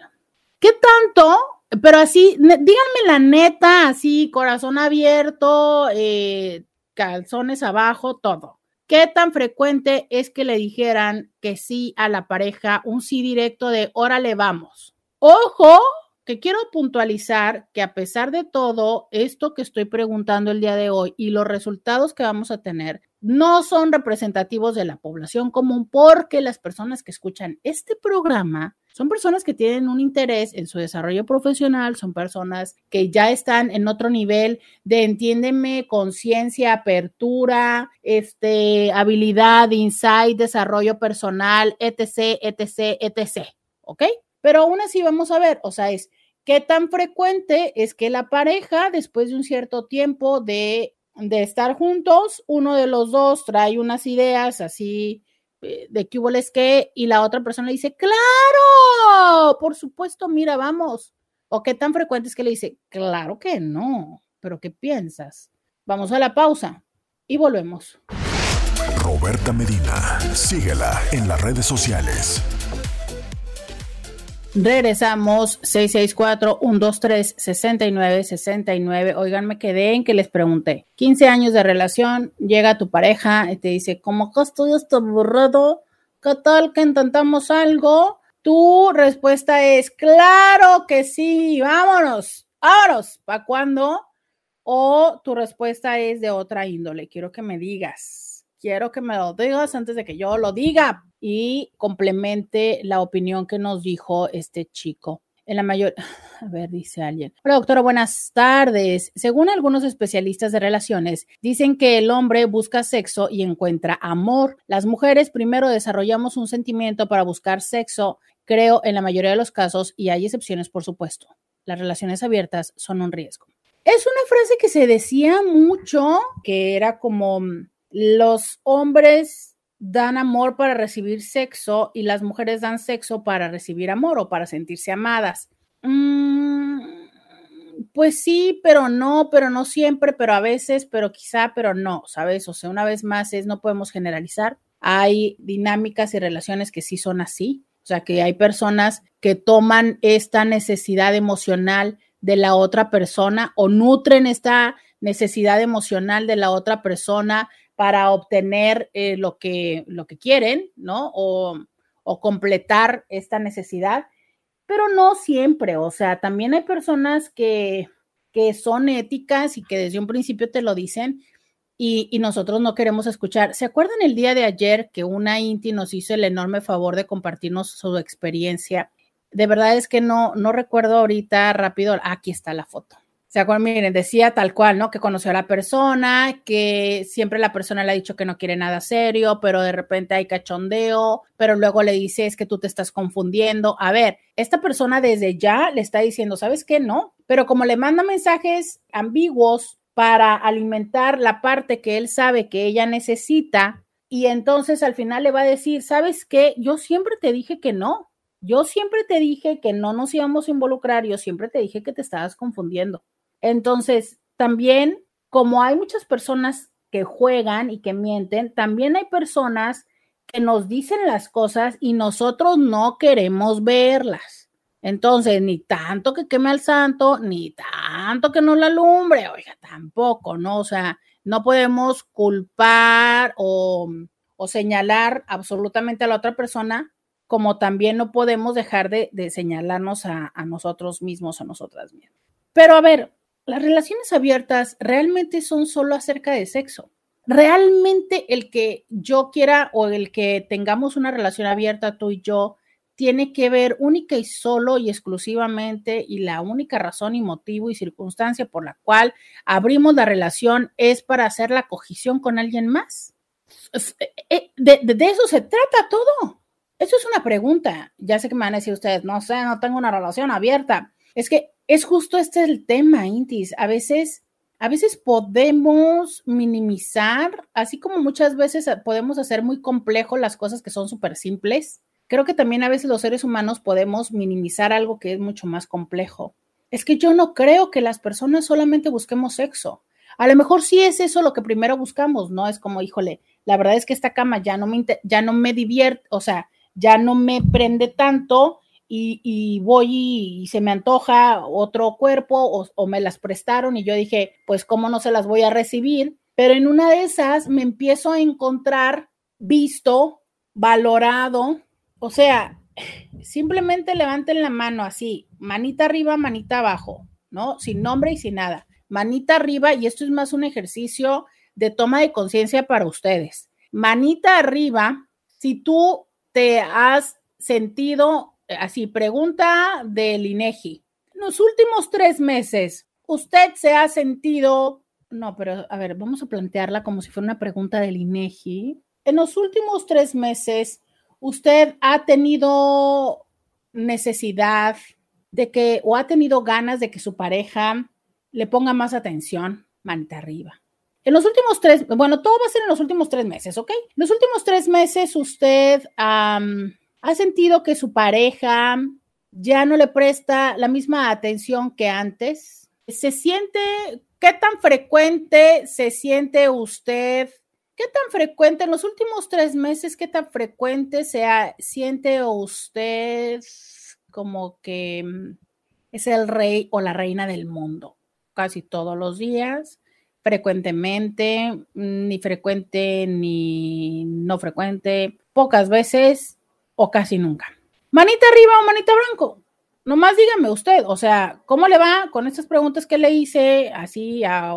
¿Qué tanto? Pero así, díganme la neta, así, corazón abierto, eh, calzones abajo, todo. ¿Qué tan frecuente es que le dijeran que sí a la pareja, un sí directo de órale, vamos? Ojo, que quiero puntualizar que a pesar de todo esto que estoy preguntando el día de hoy y los resultados que vamos a tener, no son representativos de la población común porque las personas que escuchan este programa son personas que tienen un interés en su desarrollo profesional, son personas que ya están en otro nivel de entiéndeme, conciencia, apertura, este, habilidad, insight, desarrollo personal, etc, etc, etc. ¿Ok? Pero aún así vamos a ver, o sea, es qué tan frecuente es que la pareja, después de un cierto tiempo de, de estar juntos, uno de los dos trae unas ideas así eh, de qué hubo es que, y la otra persona le dice, claro, por supuesto, mira, vamos. O qué tan frecuente es que le dice, claro que no, pero ¿qué piensas? Vamos a la pausa y volvemos. Roberta Medina, síguela en las redes sociales. Regresamos 664-123-6969. Oigan, me quedé en que les pregunté. 15 años de relación, llega tu pareja y te dice, como que estoy esto aburrido, ¿qué tal que intentamos algo? Tu respuesta es, claro que sí, vámonos, vámonos, ¿para cuándo? O tu respuesta es de otra índole. Quiero que me digas, quiero que me lo digas antes de que yo lo diga, y complemente la opinión que nos dijo este chico. En la mayor, a ver, dice alguien. Hola doctora, buenas tardes. Según algunos especialistas de relaciones, dicen que el hombre busca sexo y encuentra amor. Las mujeres primero desarrollamos un sentimiento para buscar sexo, creo, en la mayoría de los casos, y hay excepciones, por supuesto. Las relaciones abiertas son un riesgo. Es una frase que se decía mucho, que era como mm, los hombres dan amor para recibir sexo y las mujeres dan sexo para recibir amor o para sentirse amadas. Mm, pues sí, pero no, pero no siempre, pero a veces, pero quizá, pero no, ¿sabes? O sea, una vez más es, no podemos generalizar. Hay dinámicas y relaciones que sí son así. O sea, que hay personas que toman esta necesidad emocional de la otra persona o nutren esta necesidad emocional de la otra persona para obtener eh, lo, que, lo que quieren, ¿no? O, completar esta necesidad, pero no siempre, o sea, también hay personas que, que son éticas y que desde un principio te lo dicen y, y, nosotros no queremos escuchar. ¿Se acuerdan el día de ayer que una Inti nos hizo el enorme favor de compartirnos su experiencia? De verdad es que no, no recuerdo ahorita rápido, aquí está la foto. ¿Se acuerdan? Miren, decía tal cual, ¿no? Que conoció a la persona, que siempre la persona le ha dicho que no quiere nada serio, pero de repente hay cachondeo, pero luego le dice es que tú te estás confundiendo. A ver, esta persona desde ya le está diciendo, ¿sabes qué? No, pero como le manda mensajes ambiguos para alimentar la parte que él sabe que ella necesita, y entonces al final le va a decir, ¿sabes qué? Yo siempre te dije que no. Yo siempre te dije que no nos íbamos a involucrar, yo siempre te dije que te estabas confundiendo. Entonces, también, como hay muchas personas que juegan y que mienten, también hay personas que nos dicen las cosas y nosotros no queremos verlas. Entonces, ni tanto que queme al santo, ni tanto que no la alumbre, oiga, tampoco, ¿no? O sea, no podemos culpar o, señalar absolutamente a la otra persona, como también no podemos dejar de, señalarnos a, a nosotros mismos o nosotras mismas. Pero a ver, las relaciones abiertas realmente son solo acerca de sexo. Realmente el que yo quiera o el que tengamos una relación abierta tú y yo tiene que ver única y solo y exclusivamente y la única razón y motivo y circunstancia por la cual abrimos la relación es para hacer la cogición con alguien más. Eh, eh, de, de, eso se trata todo. Eso es una pregunta. Ya sé que me van a decir ustedes, no sé, no tengo una relación abierta. Es que es justo este el tema, Intis. A veces, a veces podemos minimizar, así como muchas veces podemos hacer muy complejo las cosas que son súper simples creo que también a veces los seres humanos podemos minimizar algo que es mucho más complejo. Es que yo no creo que las personas solamente busquemos sexo. A lo mejor sí es eso lo que primero buscamos, ¿no? Es como, híjole, la verdad es que esta cama ya no me, ya no me divierte, o sea, ya no me prende tanto y, voy y, se me antoja otro cuerpo o, o me las prestaron y yo dije, pues, ¿cómo no se las voy a recibir? Pero en una de esas me empiezo a encontrar visto, valorado, o sea, simplemente levanten la mano así, manita arriba, manita abajo, ¿no? Sin nombre y sin nada. Manita arriba, y esto es más un ejercicio de toma de conciencia para ustedes. Manita arriba, si tú te has sentido así, pregunta del INEGI. En los últimos tres meses, ¿usted se ha sentido, no, pero a ver, vamos a plantearla como si fuera una pregunta del INEGI. En los últimos tres meses, usted ha tenido necesidad de que o ha tenido ganas de que su pareja le ponga más atención, manita arriba. En los últimos tres, bueno, todo va a ser en los últimos tres meses, ¿ok? En los últimos tres meses usted ha sentido que su pareja ya no le presta la misma atención que antes. ¿Se siente, qué tan frecuente se siente usted ¿Qué tan frecuente en los últimos tres meses, qué tan frecuente se siente usted como que mm, es el rey o la reina del mundo? Casi todos los días, frecuentemente, mm, ni frecuente ni no frecuente, pocas veces o casi nunca. Manita arriba o manita blanco. Nomás dígame usted, o sea, ¿cómo le va con estas preguntas que le hice así a,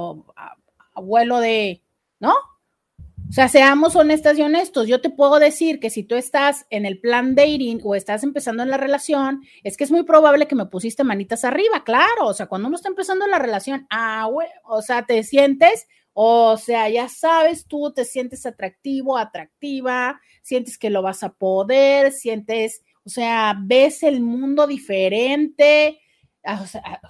abuelo de, ¿no? O sea, seamos honestas y honestos. Yo te puedo decir que si tú estás en el plan dating o estás empezando en la relación, es que es muy probable que me pusiste manitas arriba, claro. O sea, cuando uno está empezando la relación, ah, o sea, te sientes, o sea, ya sabes, tú te sientes atractivo, atractiva, sientes que lo vas a poder, sientes, o sea, ves el mundo diferente. Ah, sea,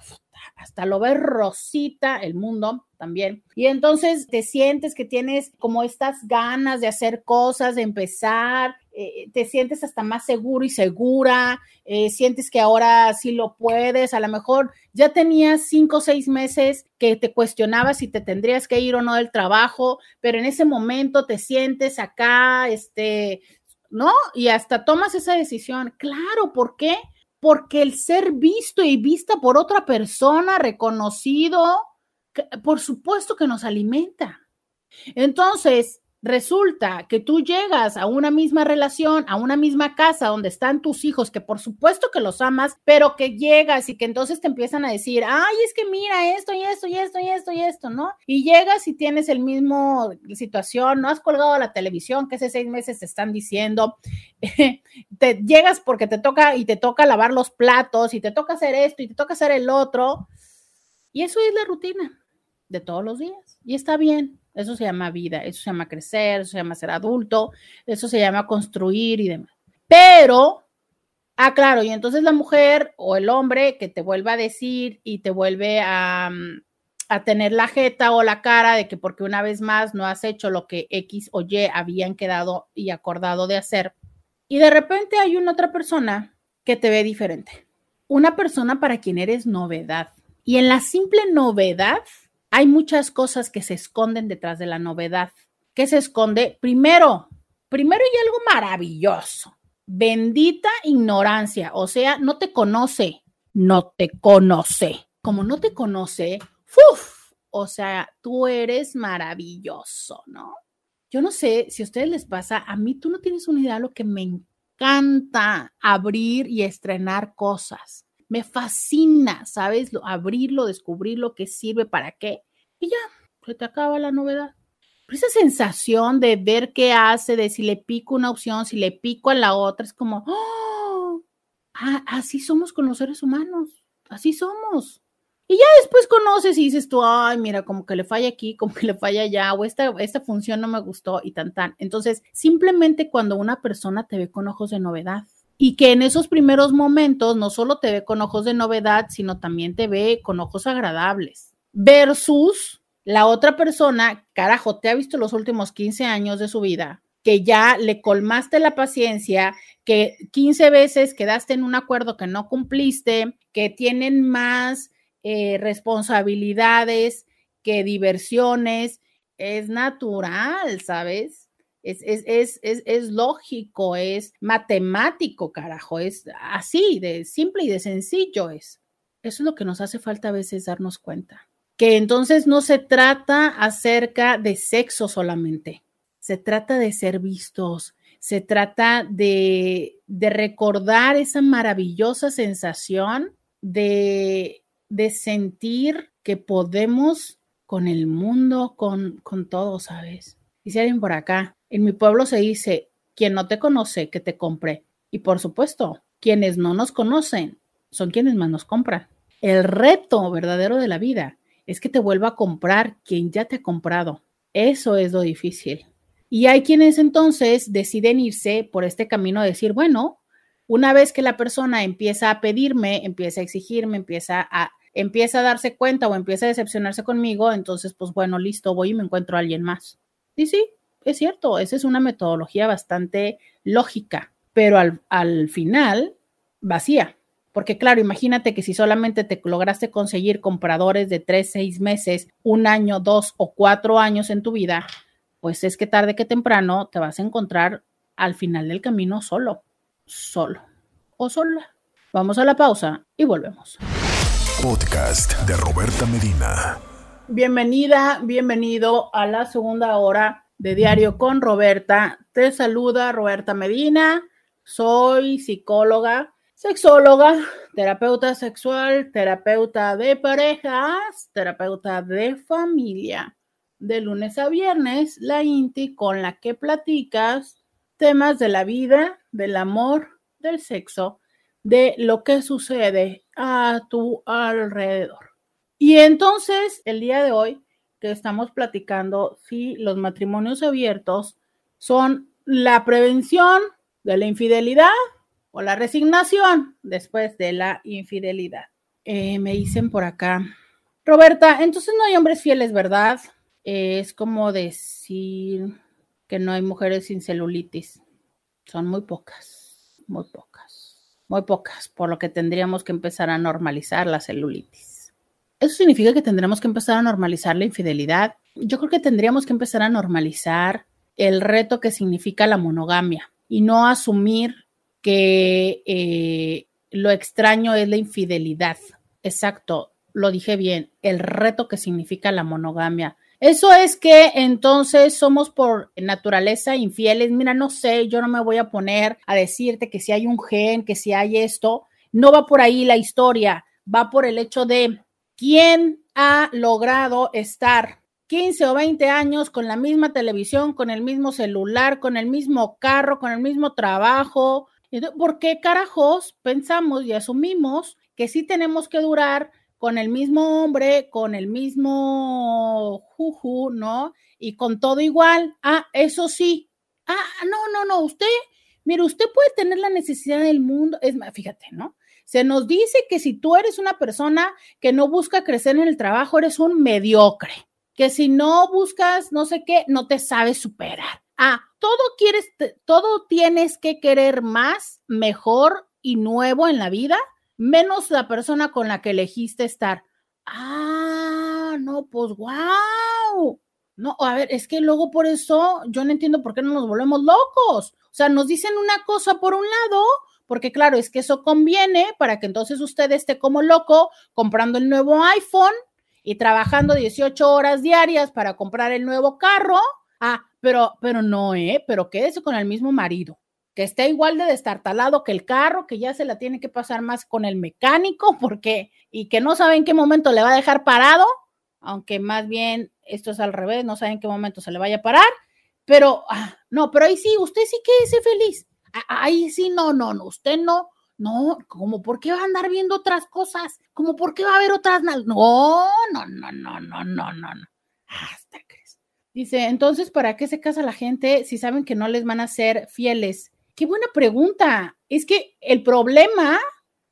hasta lo ves rosita el mundo también. Y entonces te sientes que tienes como estas ganas de hacer cosas, de empezar, eh, te sientes hasta más seguro y segura, eh, sientes que ahora sí lo puedes, a lo mejor ya tenías cinco o seis meses que te cuestionabas si te tendrías que ir o no del trabajo, pero en ese momento te sientes acá, este, ¿no? Y hasta tomas esa decisión. Claro, ¿por qué? porque el ser visto y vista por otra persona, reconocido, por supuesto que nos alimenta. Entonces, resulta que tú llegas a una misma relación, a una misma casa donde están tus hijos, que por supuesto que los amas, pero que llegas y que entonces te empiezan a decir, ay, es que mira esto y esto y esto y esto y esto, ¿no? Y llegas y tienes el mismo situación, no has colgado la televisión que hace seis meses te están diciendo, te llegas porque te toca y te toca lavar los platos y te toca hacer esto y te toca hacer el otro. Y eso es la rutina de todos los días. Y está bien, eso se llama vida, eso se llama crecer, eso se llama ser adulto, eso se llama construir y demás. Pero, ah, claro, y entonces la mujer o el hombre que te vuelve a decir y te vuelve a, a tener la jeta o la cara de que porque una vez más no has hecho lo que X o Y habían quedado y acordado de hacer. Y de repente hay una otra persona que te ve diferente. Una persona para quien eres novedad. Y en la simple novedad hay muchas cosas que se esconden detrás de la novedad. ¿Qué se esconde? Primero, primero hay algo maravilloso. Bendita ignorancia. O sea, no te conoce. No te conoce. Como no te conoce, ¡Uf! O sea, tú eres maravilloso, ¿no? Yo no sé si a ustedes les pasa, a mí tú no tienes una idea de lo que me encanta abrir y estrenar cosas. Me fascina, ¿sabes? Abrirlo, descubrir lo que sirve, para qué. Y ya, se te acaba la novedad. Pero esa sensación de ver qué hace, de si le pico una opción, si le pico a la otra, es como, ¡oh! ah, así somos con los seres humanos, así somos. Y ya después conoces y dices tú, ay, mira, como que le falla aquí, como que le falla allá, o esta, esta función no me gustó y tan tan. Entonces, simplemente cuando una persona te ve con ojos de novedad y que en esos primeros momentos no solo te ve con ojos de novedad, sino también te ve con ojos agradables, versus la otra persona, carajo, te ha visto los últimos 15 años de su vida, que ya le colmaste la paciencia, que 15 veces quedaste en un acuerdo que no cumpliste, que tienen más eh, responsabilidades que diversiones. Es natural, ¿sabes? Es, es, es, es, lógico, es matemático, carajo, es así, de simple y de sencillo es. Eso es lo que nos hace falta a veces darnos cuenta. Que entonces no se trata acerca de sexo solamente, se trata de ser vistos, se trata de, de recordar esa maravillosa sensación de de sentir que podemos con el mundo, con, con todo, ¿sabes? Dice alguien por acá, en mi pueblo se dice, quien no te conoce, que te compre. Y por supuesto, quienes no nos conocen son quienes más nos compran. El reto verdadero de la vida es que te vuelva a comprar quien ya te ha comprado. Eso es lo difícil. Y hay quienes entonces deciden irse por este camino de decir, bueno, una vez que la persona empieza a pedirme, empieza a exigirme, empieza a empieza a darse cuenta o empieza a decepcionarse conmigo, entonces, pues bueno, listo, voy y me encuentro a alguien más. Y sí, es cierto, esa es una metodología bastante lógica, pero al, al final, vacía. Porque claro, imagínate que si solamente te lograste conseguir compradores de tres, seis meses, un año, dos o cuatro años en tu vida, pues es que tarde que temprano te vas a encontrar al final del camino solo, solo o sola. Vamos a la pausa y volvemos podcast de Roberta Medina. Bienvenida, bienvenido a la segunda hora de Diario con Roberta. Te saluda Roberta Medina. Soy psicóloga, sexóloga, terapeuta sexual, terapeuta de parejas, terapeuta de familia. De lunes a viernes, la INTI con la que platicas temas de la vida, del amor, del sexo de lo que sucede a tu alrededor. Y entonces, el día de hoy, que estamos platicando si los matrimonios abiertos son la prevención de la infidelidad o la resignación después de la infidelidad. Eh, me dicen por acá, Roberta, entonces no hay hombres fieles, ¿verdad? es como decir que no hay mujeres sin celulitis. Son muy pocas, muy pocas muy pocas, por lo que tendríamos que empezar a normalizar la celulitis. ¿Eso significa que tendremos que empezar a normalizar la infidelidad? Yo creo que tendríamos que empezar a normalizar el reto que significa la monogamia y no asumir que eh, lo extraño es la infidelidad. Exacto, lo dije bien, el reto que significa la monogamia. Eso es que entonces somos por naturaleza infieles. Mira, no sé, yo no me voy a poner a decirte que si hay un gen, que si hay esto. No va por ahí la historia, va por el hecho de quién ha logrado estar 15 o 20 años con la misma televisión, con el mismo celular, con el mismo carro, con el mismo trabajo. ¿Por qué carajos pensamos y asumimos que sí tenemos que durar con el mismo hombre, con el mismo juju, ¿no? Y con todo igual. Ah, eso sí. Ah, no, no, no, usted, mire, usted puede tener la necesidad del mundo. Es más, fíjate, ¿no? Se nos dice que si tú eres una persona que no busca crecer en el trabajo, eres un mediocre, que si no buscas no sé qué, no te sabes superar. Ah, todo quieres, todo tienes que querer más, mejor y nuevo en la vida, menos la persona con la que elegiste estar. Ah, no, pues wow. No, a ver, es que luego por eso yo no entiendo por qué no nos volvemos locos. O sea, nos dicen una cosa por un lado, porque claro, es que eso conviene para que entonces usted esté como loco comprando el nuevo iPhone y trabajando 18 horas diarias para comprar el nuevo carro. Ah, pero, pero no, ¿eh? Pero quédese con el mismo marido, que esté igual de destartalado que el carro, que ya se la tiene que pasar más con el mecánico, porque, y que no sabe en qué momento le va a dejar parado, aunque más bien esto es al revés, no sabe en qué momento se le vaya a parar, pero ah, no, pero ahí sí, usted sí quédese feliz. Ahí sí, no, no, no, usted no, no, como por qué va a andar viendo otras cosas, como por qué va a haber otras, no, no, no, no, no, no, no, no. Hasta crees. Dice, entonces, ¿para qué se casa la gente si saben que no les van a ser fieles? Qué buena pregunta. Es que el problema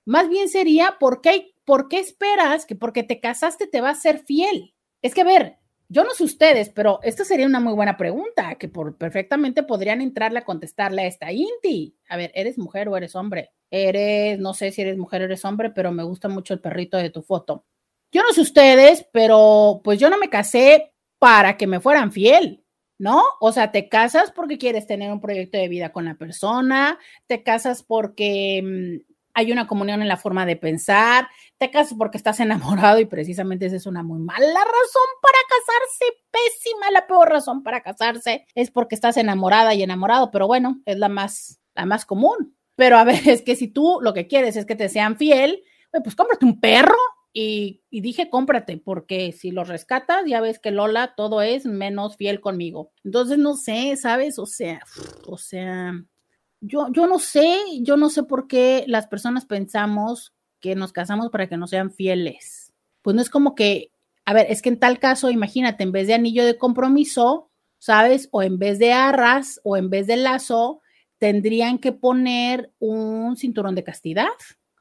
más bien sería, ¿por qué, ¿por qué esperas que porque te casaste te va a ser fiel? Es que, a ver, yo no sé ustedes, pero esta sería una muy buena pregunta que por, perfectamente podrían entrarle a contestarle a esta Inti. A ver, ¿eres mujer o eres hombre? Eres, no sé si eres mujer o eres hombre, pero me gusta mucho el perrito de tu foto. Yo no sé ustedes, pero pues yo no me casé para que me fueran fiel, ¿no? O sea, te casas porque quieres tener un proyecto de vida con la persona, te casas porque mm, hay una comunión en la forma de pensar, te casas porque estás enamorado y precisamente esa es una muy mala razón para casarse, pésima, la peor razón para casarse es porque estás enamorada y enamorado, pero bueno, es la más, la más común. Pero a ver, es que si tú lo que quieres es que te sean fiel, pues cómprate un perro y, dije cómprate, porque si lo rescatas, ya ves que Lola todo es menos fiel conmigo. Entonces, no sé, ¿sabes? O sea, o sea, yo, yo no sé, yo no sé por qué las personas pensamos que nos casamos para que nos sean fieles. Pues no es como que, a ver, es que en tal caso, imagínate, en vez de anillo de compromiso, ¿sabes? O en vez de arras o en vez de lazo, tendrían que poner un cinturón de castidad,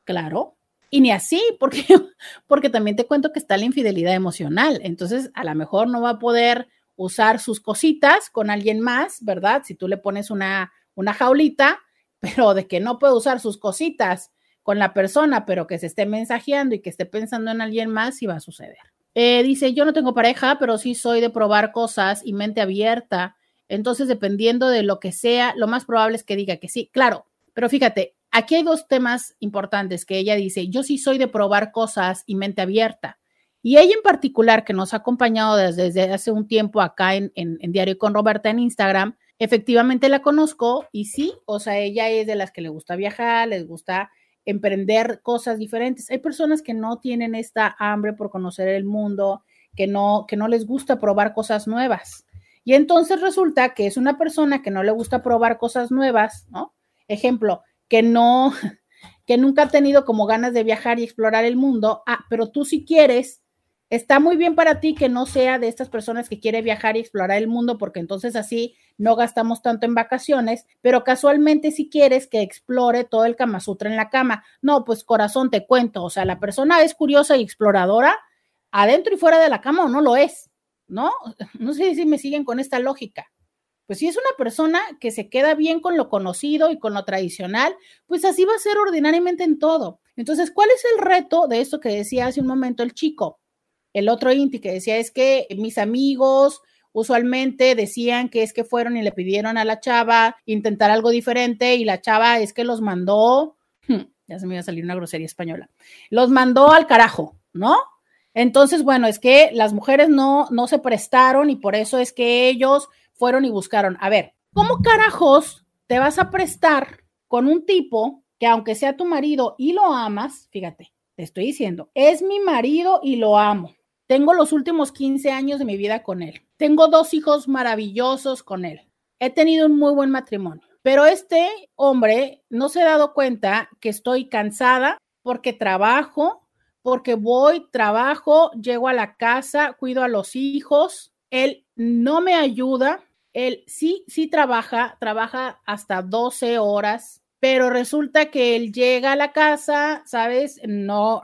claro. Y ni así, porque, porque también te cuento que está la infidelidad emocional. Entonces, a lo mejor no va a poder usar sus cositas con alguien más, ¿verdad? Si tú le pones una una jaulita, pero de que no puede usar sus cositas con la persona, pero que se esté mensajeando y que esté pensando en alguien más, sí va a suceder. Eh, dice, yo no tengo pareja, pero sí soy de probar cosas y mente abierta. Entonces, dependiendo de lo que sea, lo más probable es que diga que sí. Claro, pero fíjate, aquí hay dos temas importantes que ella dice, yo sí soy de probar cosas y mente abierta. Y ella en particular, que nos ha acompañado desde, hace un tiempo acá en, en, en Diario con Roberta en Instagram, Efectivamente la conozco y sí, o sea, ella es de las que le gusta viajar, les gusta emprender cosas diferentes. Hay personas que no tienen esta hambre por conocer el mundo, que no, que no les gusta probar cosas nuevas. Y entonces resulta que es una persona que no le gusta probar cosas nuevas, ¿no? Ejemplo, que no, que nunca ha tenido como ganas de viajar y explorar el mundo. Ah, pero tú si quieres está muy bien para ti que no sea de estas personas que quiere viajar y explorar el mundo, porque entonces así no gastamos tanto en vacaciones, pero casualmente si quieres que explore todo el Kama Sutra en la cama, no, pues corazón, te cuento, o sea, la persona es curiosa y exploradora adentro y fuera de la cama o no lo es, ¿no? No sé si me siguen con esta lógica. Pues si es una persona que se queda bien con lo conocido y con lo tradicional, pues así va a ser ordinariamente en todo. Entonces, ¿cuál es el reto de esto que decía hace un momento el chico? El otro Inti que decía es que mis amigos usualmente decían que es que fueron y le pidieron a la chava intentar algo diferente y la chava es que los mandó, hmm, ya se me iba a salir una grosería española, los mandó al carajo, ¿no? Entonces, bueno, es que las mujeres no, no se prestaron y por eso es que ellos fueron y buscaron. A ver, ¿cómo carajos te vas a prestar con un tipo que aunque sea tu marido y lo amas, fíjate, te estoy diciendo, es mi marido y lo amo tengo los últimos 15 años de mi vida con él. Tengo dos hijos maravillosos con él. He tenido un muy buen matrimonio. Pero este hombre no se ha dado cuenta que estoy cansada porque trabajo, porque voy, trabajo, llego a la casa, cuido a los hijos. Él no me ayuda. Él sí, sí trabaja, trabaja hasta 12 horas pero resulta que él llega a la casa, ¿sabes? No,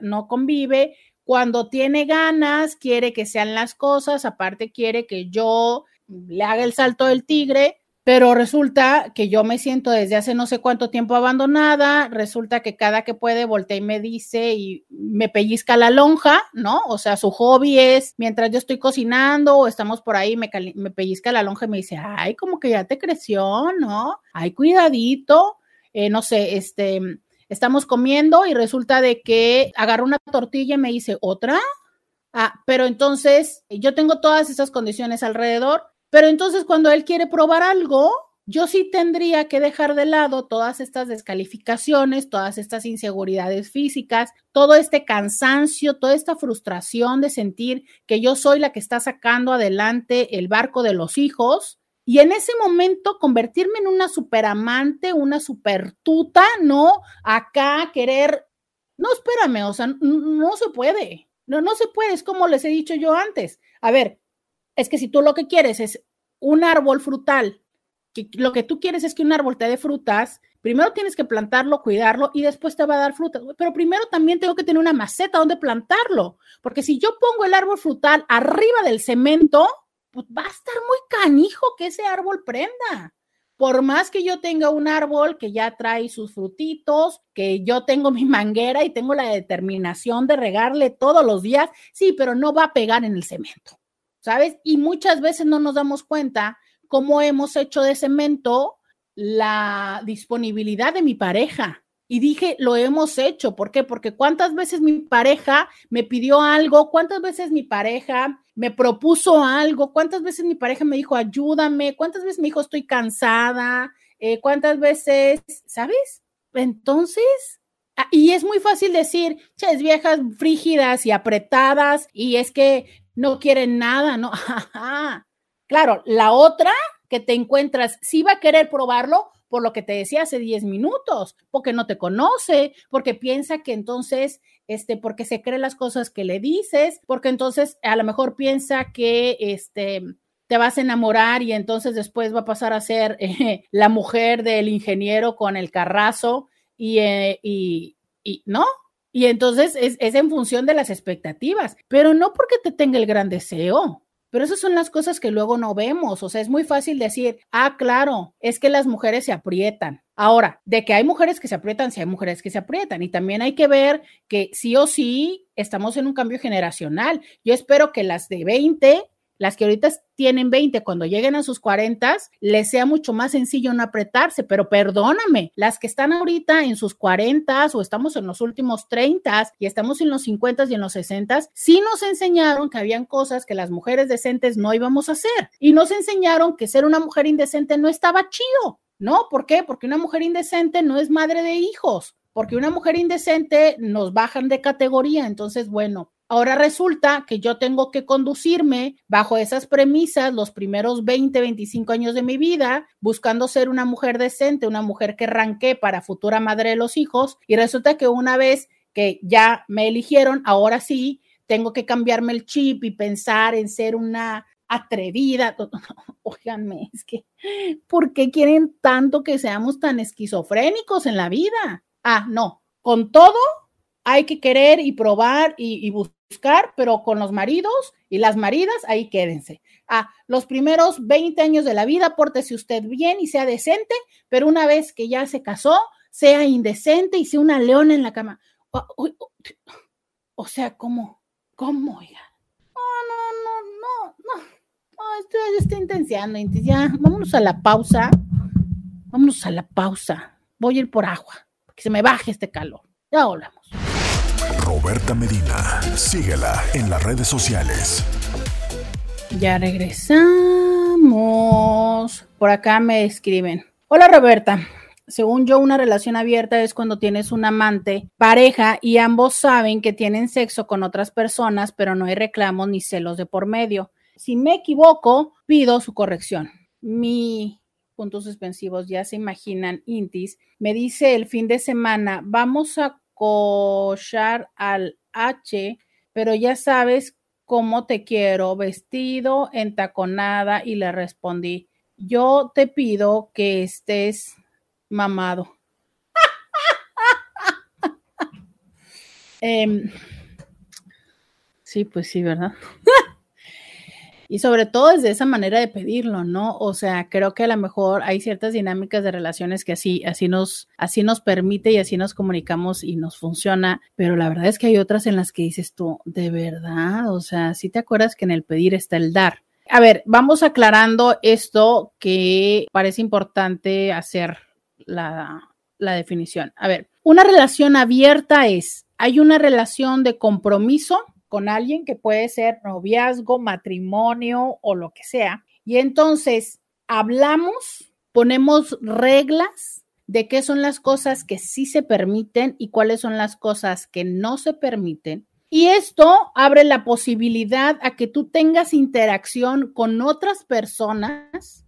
no convive. Cuando tiene ganas, quiere que sean las cosas, aparte quiere que yo le haga el salto del tigre pero resulta que yo me siento desde hace no sé cuánto tiempo abandonada, resulta que cada que puede voltea y me dice y me pellizca la lonja, ¿no? O sea, su hobby es, mientras yo estoy cocinando o estamos por ahí, me, pellizca la lonja y me dice, ay, como que ya te creció, ¿no? Ay, cuidadito, eh, no sé, este, estamos comiendo y resulta de que agarra una tortilla y me dice, ¿otra? Ah, pero entonces yo tengo todas esas condiciones alrededor pero entonces cuando él quiere probar algo, yo sí tendría que dejar de lado todas estas descalificaciones, todas estas inseguridades físicas, todo este cansancio, toda esta frustración de sentir que yo soy la que está sacando adelante el barco de los hijos. Y en ese momento convertirme en una superamante, una supertuta, ¿no? Acá querer, no, espérame, o sea, no, se puede, no, no se puede, es como les he dicho yo antes. A ver, es que si tú lo que quieres es un árbol frutal, que lo que tú quieres es que un árbol te dé frutas, primero tienes que plantarlo, cuidarlo y después te va a dar frutas. Pero primero también tengo que tener una maceta donde plantarlo, porque si yo pongo el árbol frutal arriba del cemento, pues va a estar muy canijo que ese árbol prenda. Por más que yo tenga un árbol que ya trae sus frutitos, que yo tengo mi manguera y tengo la determinación de regarle todos los días, sí, pero no va a pegar en el cemento. ¿sabes? Y muchas veces no nos damos cuenta cómo hemos hecho de cemento la disponibilidad de mi pareja. Y dije, lo hemos hecho. ¿Por qué? Porque cuántas veces mi pareja me pidió algo, cuántas veces mi pareja me propuso algo, cuántas veces mi pareja me dijo, ayúdame, cuántas veces me dijo, estoy cansada, eh, cuántas veces, ¿sabes? Entonces, ah, y es muy fácil decir, ches, viejas frígidas y apretadas, y es que no quieren nada, ¿no? claro, la otra que te encuentras, sí va a querer probarlo por lo que te decía hace 10 minutos, porque no te conoce, porque piensa que entonces, este, porque se cree las cosas que le dices, porque entonces a lo mejor piensa que, este, te vas a enamorar y entonces después va a pasar a ser eh, la mujer del ingeniero con el carrazo y, eh, y, y, ¿no? Y entonces es, en función de las expectativas, pero no porque te tenga el gran deseo. Pero esas son las cosas que luego no vemos. O sea, es muy fácil decir, ah, claro, es que las mujeres se aprietan. Ahora, de que hay mujeres que se aprietan, sí hay mujeres que se aprietan. Y también hay que ver que sí o sí estamos en un cambio generacional. Yo espero que las de 20 las que ahorita tienen 20, cuando lleguen a sus 40, les sea mucho más sencillo no apretarse, pero perdóname, las que están ahorita en sus 40 o estamos en los últimos 30 y estamos en los 50 y en los 60, sí nos enseñaron que habían cosas que las mujeres decentes no íbamos a hacer y nos enseñaron que ser una mujer indecente no estaba chido. ¿No? ¿Por qué? Porque una mujer indecente no es madre de hijos, porque una mujer indecente nos bajan de categoría. Entonces, bueno, Ahora resulta que yo tengo que conducirme bajo esas premisas los primeros 20, 25 años de mi vida, buscando ser una mujer decente, una mujer que ranqué para futura madre de los hijos. Y resulta que una vez que ya me eligieron, ahora sí, tengo que cambiarme el chip y pensar en ser una atrevida. Óiganme, es que, ¿por qué quieren tanto que seamos tan esquizofrénicos en la vida? Ah, no, con todo hay que querer y probar y, y buscar buscar, pero con los maridos y las maridas, ahí quédense. Ah, los primeros 20 años de la vida, pórtese usted bien y sea decente, pero una vez que ya se casó, sea indecente y sea una leona en la cama. O, sea, ¿cómo? ¿Cómo, oiga? No, no, no, no, no. no estoy, estoy intenciando, ya, vámonos a la pausa. Vámonos a la pausa. Voy a ir por agua, que se me baje este calor. Ya volvemos. Roberta Medina. Síguela en las redes sociales. Ya regresamos. Por acá me escriben. Hola Roberta. Según yo, una relación abierta es cuando tienes un amante, pareja y ambos saben que tienen sexo con otras personas, pero no hay reclamos ni celos de por medio. Si me equivoco, pido su corrección. Mi puntos suspensivos, ya se imaginan, Intis, me dice el fin de semana, vamos a cochar al H, pero ya sabes cómo te quiero, vestido, entaconada, y le respondí, yo te pido que estés mamado. Em, sí, pues sí, ¿verdad? y sobre todo desde esa manera de pedirlo, ¿no? O sea, creo que a lo mejor hay ciertas dinámicas de relaciones que así, así nos, así nos permite y así nos comunicamos y nos funciona, pero la verdad es que hay otras en las que dices tú, de verdad, o sea, si te acuerdas que en el pedir está el dar. A ver, vamos aclarando esto que parece importante hacer la, la definición. A ver, una relación abierta es, hay una relación de compromiso con alguien que puede ser noviazgo, matrimonio o lo que sea. Y entonces hablamos, ponemos reglas de qué son las cosas que sí se permiten y cuáles son las cosas que no se permiten. Y esto abre la posibilidad a que tú tengas interacción con otras personas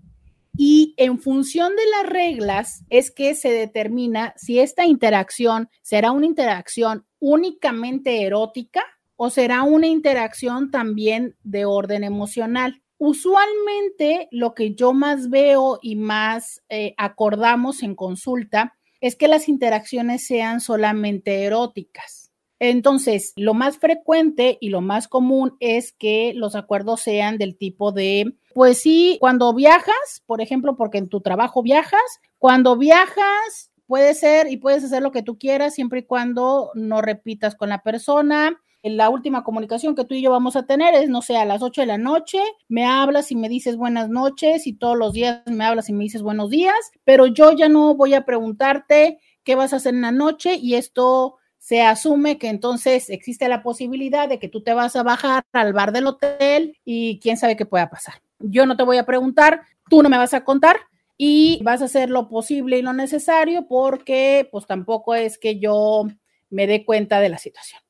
y en función de las reglas es que se determina si esta interacción será una interacción únicamente erótica o será una interacción también de orden emocional. Usualmente lo que yo más veo y más eh, acordamos en consulta es que las interacciones sean solamente eróticas. Entonces, lo más frecuente y lo más común es que los acuerdos sean del tipo de, pues sí, cuando viajas, por ejemplo, porque en tu trabajo viajas, cuando viajas puede ser y puedes hacer lo que tú quieras siempre y cuando no repitas con la persona. La última comunicación que tú y yo vamos a tener es, no sé, a las 8 de la noche, me hablas y me dices buenas noches y todos los días me hablas y me dices buenos días, pero yo ya no voy a preguntarte qué vas a hacer en la noche y esto se asume que entonces existe la posibilidad de que tú te vas a bajar al bar del hotel y quién sabe qué pueda pasar. Yo no te voy a preguntar, tú no me vas a contar y vas a hacer lo posible y lo necesario porque pues tampoco es que yo me dé cuenta de la situación.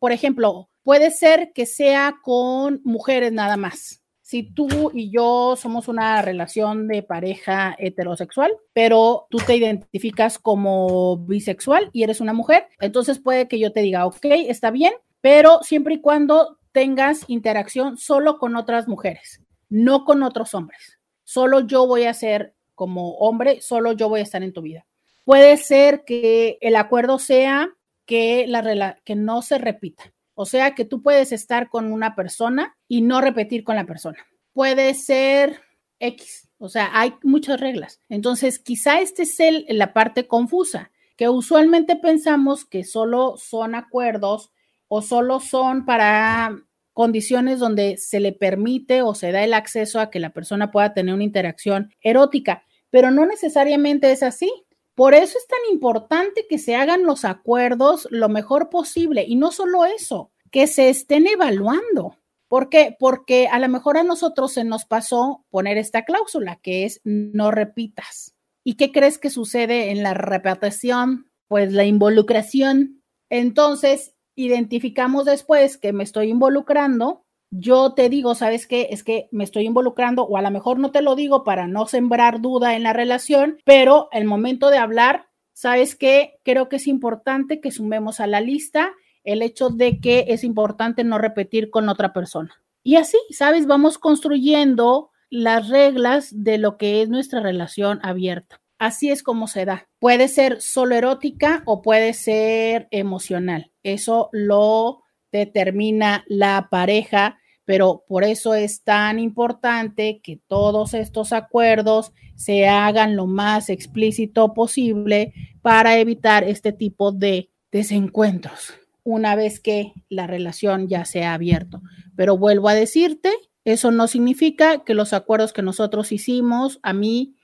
Por ejemplo, puede ser que sea con mujeres nada más si tú y yo somos una relación de pareja heterosexual, pero tú te identificas como bisexual y eres una mujer, entonces puede que yo te diga, ok, está bien, pero siempre y cuando tengas interacción solo con otras mujeres, no con otros hombres. Solo yo voy a ser como hombre, solo yo voy a estar en tu vida. Puede ser que el acuerdo sea que, la, que no se repita. O sea que tú puedes estar con una persona y no repetir con la persona. Puede ser X, o sea, hay muchas reglas. Entonces, quizá este es el, la parte confusa, que usualmente pensamos que solo son acuerdos o solo son para condiciones donde se le permite o se da el acceso a que la persona pueda tener una interacción erótica, pero no necesariamente es así. Por eso es tan importante que se hagan los acuerdos lo mejor posible y no solo eso, que se estén evaluando. ¿Por qué? Porque a lo mejor a nosotros se nos pasó poner esta cláusula que es no repitas. ¿Y qué crees que sucede en la repetición? Pues la involucración. Entonces, identificamos después que me estoy involucrando. Yo te digo, ¿sabes qué? Es que me estoy involucrando o a lo mejor no te lo digo para no sembrar duda en la relación, pero el momento de hablar, ¿sabes qué? Creo que es importante que sumemos a la lista el hecho de que es importante no repetir con otra persona. Y así, ¿sabes? Vamos construyendo las reglas de lo que es nuestra relación abierta. Así es como se da. Puede ser solo erótica o puede ser emocional. Eso lo determina la pareja pero por eso es tan importante que todos estos acuerdos se hagan lo más explícito posible para evitar este tipo de desencuentros una vez que la relación ya se ha abierto. Pero vuelvo a decirte, eso no significa que los acuerdos que nosotros hicimos, a mí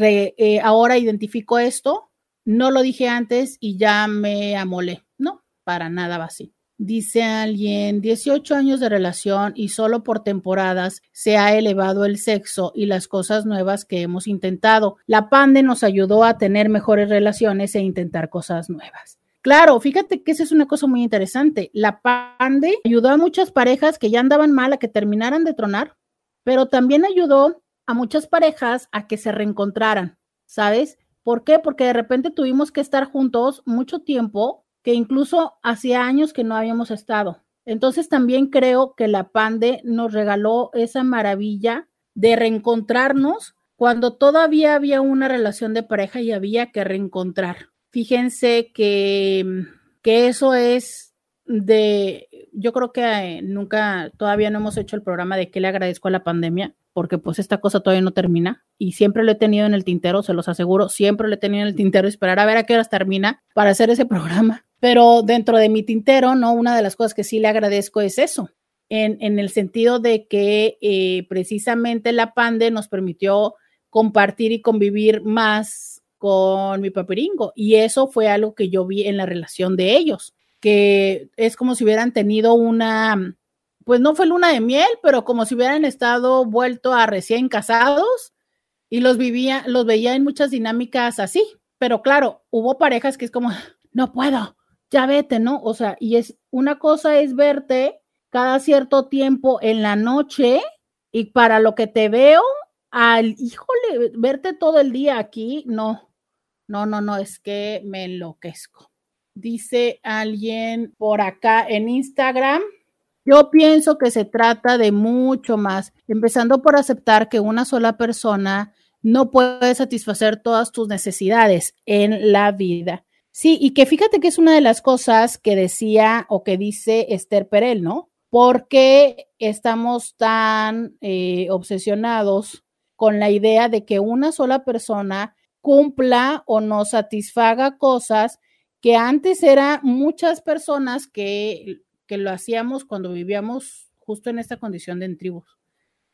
eh, ahora identifico esto, no lo dije antes y ya me amolé. No, para nada va así. Dice alguien, 18 años de relación y solo por temporadas se ha elevado el sexo y las cosas nuevas que hemos intentado. La pande nos ayudó a tener mejores relaciones e intentar cosas nuevas. Claro, fíjate que esa es una cosa muy interesante. La pande ayudó a muchas parejas que ya andaban mal a que terminaran de tronar, pero también ayudó a muchas parejas a que se reencontraran, ¿sabes? ¿Por qué? Porque de repente tuvimos que estar juntos mucho tiempo que incluso hacía años que no habíamos estado. Entonces también creo que la Pande nos regaló esa maravilla de reencontrarnos cuando todavía había una relación de pareja y había que reencontrar. Fíjense que, que eso es de, yo creo que eh, nunca, todavía no hemos hecho el programa de qué le agradezco a la pandemia, porque pues esta cosa todavía no termina y siempre lo he tenido en el tintero, se los aseguro, siempre lo he tenido en el tintero, esperar a ver a qué horas termina para hacer ese programa. Pero dentro de mi tintero, ¿no? Una de las cosas que sí le agradezco es eso, en, el sentido de que eh, precisamente la pandemia nos permitió compartir y convivir más con mi paperingo y eso fue algo que yo vi en la relación de ellos, que es como si hubieran tenido una pues no fue luna de miel, pero como si hubieran estado vuelto a recién casados y los vivía, los veía en muchas dinámicas así. Pero claro, hubo parejas que es como, no puedo, ya vete, ¿no? O sea, y es una cosa es verte cada cierto tiempo en la noche y para lo que te veo, al, híjole, verte todo el día aquí, no, no, no, no, es que me enloquezco. Dice alguien por acá en Instagram, yo pienso que se trata de mucho más, empezando por aceptar que una sola persona no puede satisfacer todas tus necesidades en la vida. Sí, y que fíjate que es una de las cosas que decía o que dice Esther Perel, ¿no? Porque estamos tan eh, obsesionados con la idea de que una sola persona cumpla o nos satisfaga cosas que antes eran muchas personas que que lo hacíamos cuando vivíamos justo en esta condición de en tribus.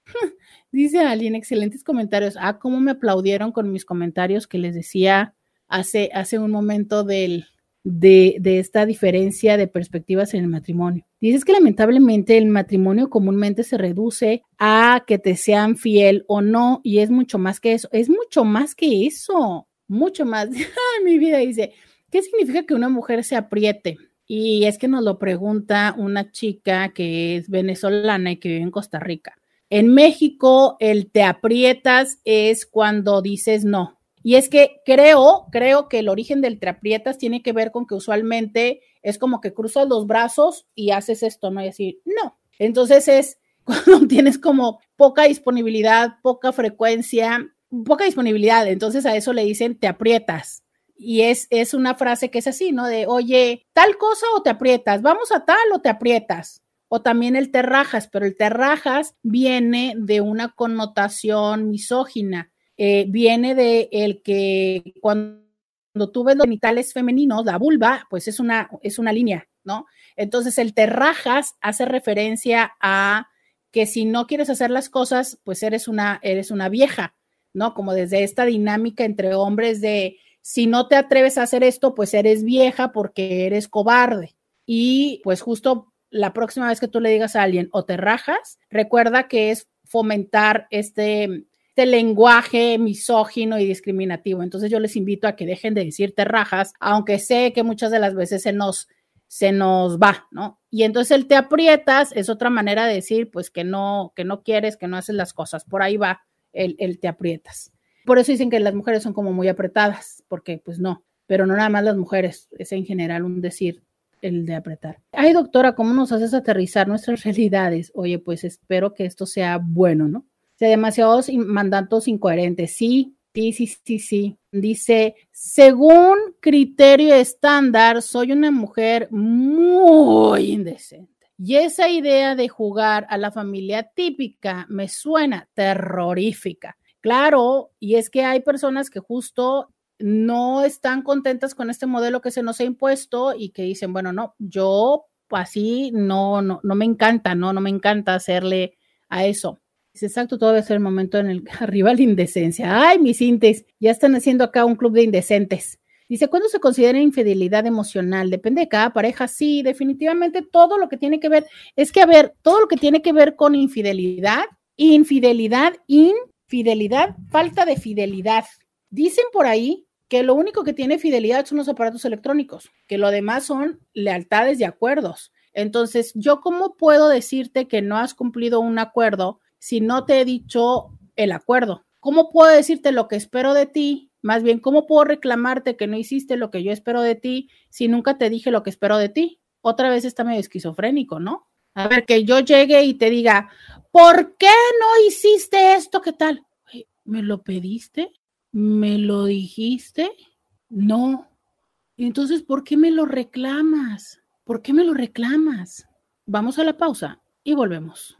Dice alguien, excelentes comentarios. Ah, cómo me aplaudieron con mis comentarios que les decía hace, hace un momento del, de, de, esta diferencia de perspectivas en el matrimonio. Dices que lamentablemente el matrimonio comúnmente se reduce a que te sean fiel o no, y es mucho más que eso, es mucho más que eso, mucho más. mi vida dice, ¿qué significa que una mujer se apriete? Y es que nos lo pregunta una chica que es venezolana y que vive en Costa Rica. En México, el te aprietas es cuando dices no. Y es que creo, creo que el origen del te aprietas tiene que ver con que usualmente es como que cruzas los brazos y haces esto, ¿no? Y así, no. Entonces es cuando tienes como poca disponibilidad, poca frecuencia, poca disponibilidad. Entonces a eso le dicen te aprietas y es, es una frase que es así, ¿no? De, oye, tal cosa o te aprietas, vamos a tal o te aprietas. O también el te rajas, pero el te rajas viene de una connotación misógina, eh, viene de el que cuando tú ves los genitales femeninos, la vulva, pues es una, es una línea, ¿no? Entonces el te rajas hace referencia a que si no quieres hacer las cosas, pues eres una, eres una vieja, ¿no? Como desde esta dinámica entre hombres de si no te atreves a hacer esto, pues eres vieja porque eres cobarde. Y pues justo la próxima vez que tú le digas a alguien o te rajas, recuerda que es fomentar este, este lenguaje misógino y discriminativo. Entonces yo les invito a que dejen de decir te rajas, aunque sé que muchas de las veces se nos se nos va, ¿no? Y entonces el te aprietas es otra manera de decir, pues que no, que no quieres, que no haces las cosas. Por ahí va el, el te aprietas. Por eso dicen que las mujeres son como muy apretadas, porque pues no, pero no nada más las mujeres, es en general un decir el de apretar. Ay, doctora, ¿cómo nos haces aterrizar nuestras realidades? Oye, pues espero que esto sea bueno, ¿no? Sea, demasiados mandatos incoherentes. Sí, sí, sí, sí, sí. Dice, según criterio estándar, soy una mujer muy indecente. Y esa idea de jugar a la familia típica me suena terrorífica. Claro, y es que hay personas que justo no están contentas con este modelo que se nos ha impuesto y que dicen, bueno, no, yo así no, no, no me encanta, no, no me encanta hacerle a eso. Es exacto, debe ser el momento en el arriba la indecencia. Ay, mis intes, ya están haciendo acá un club de indecentes. Dice, ¿cuándo se considera infidelidad emocional? Depende de cada pareja. Sí, definitivamente todo lo que tiene que ver, es que, a ver, todo lo que tiene que ver con infidelidad, infidelidad, in Fidelidad, falta de fidelidad. Dicen por ahí que lo único que tiene fidelidad son los aparatos electrónicos, que lo demás son lealtades y acuerdos. Entonces, ¿yo cómo puedo decirte que no has cumplido un acuerdo si no te he dicho el acuerdo? ¿Cómo puedo decirte lo que espero de ti? Más bien, ¿cómo puedo reclamarte que no hiciste lo que yo espero de ti si nunca te dije lo que espero de ti? Otra vez está medio esquizofrénico, ¿no? A ver, que yo llegue y te diga, ¿por qué no hiciste esto? ¿Qué tal? ¿Me lo pediste? ¿Me lo dijiste? No. Entonces, ¿por qué me lo reclamas? ¿Por qué me lo reclamas? Vamos a la pausa y volvemos.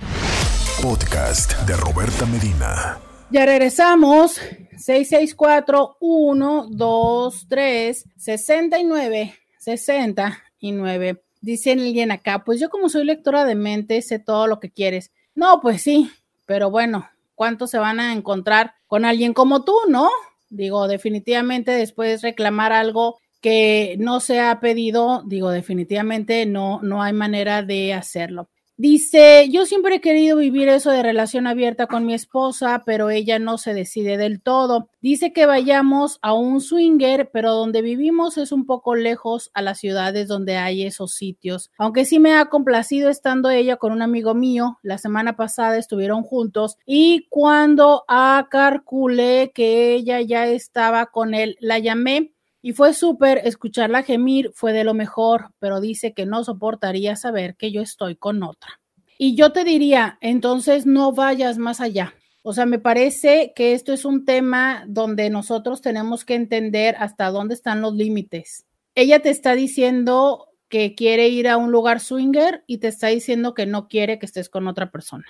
Podcast de Roberta Medina. Ya regresamos. 664-123-69, 69. Dice alguien acá, pues yo como soy lectora de mente, sé todo lo que quieres. No, pues sí, pero bueno, ¿cuántos se van a encontrar con alguien como tú, no? Digo, definitivamente después reclamar algo que no se ha pedido, digo, definitivamente no, no hay manera de hacerlo. Dice, yo siempre he querido vivir eso de relación abierta con mi esposa, pero ella no se decide del todo. Dice que vayamos a un swinger, pero donde vivimos es un poco lejos a las ciudades donde hay esos sitios. Aunque sí me ha complacido estando ella con un amigo mío, la semana pasada estuvieron juntos y cuando acarculé que ella ya estaba con él, la llamé y fue súper escucharla gemir, fue de lo mejor, pero dice que no soportaría saber que yo estoy con otra. Y yo te diría, entonces no vayas más allá. O sea, me parece que esto es un tema donde nosotros tenemos que entender hasta dónde están los límites. Ella te está diciendo que quiere ir a un lugar swinger y te está diciendo que no quiere que estés con otra persona.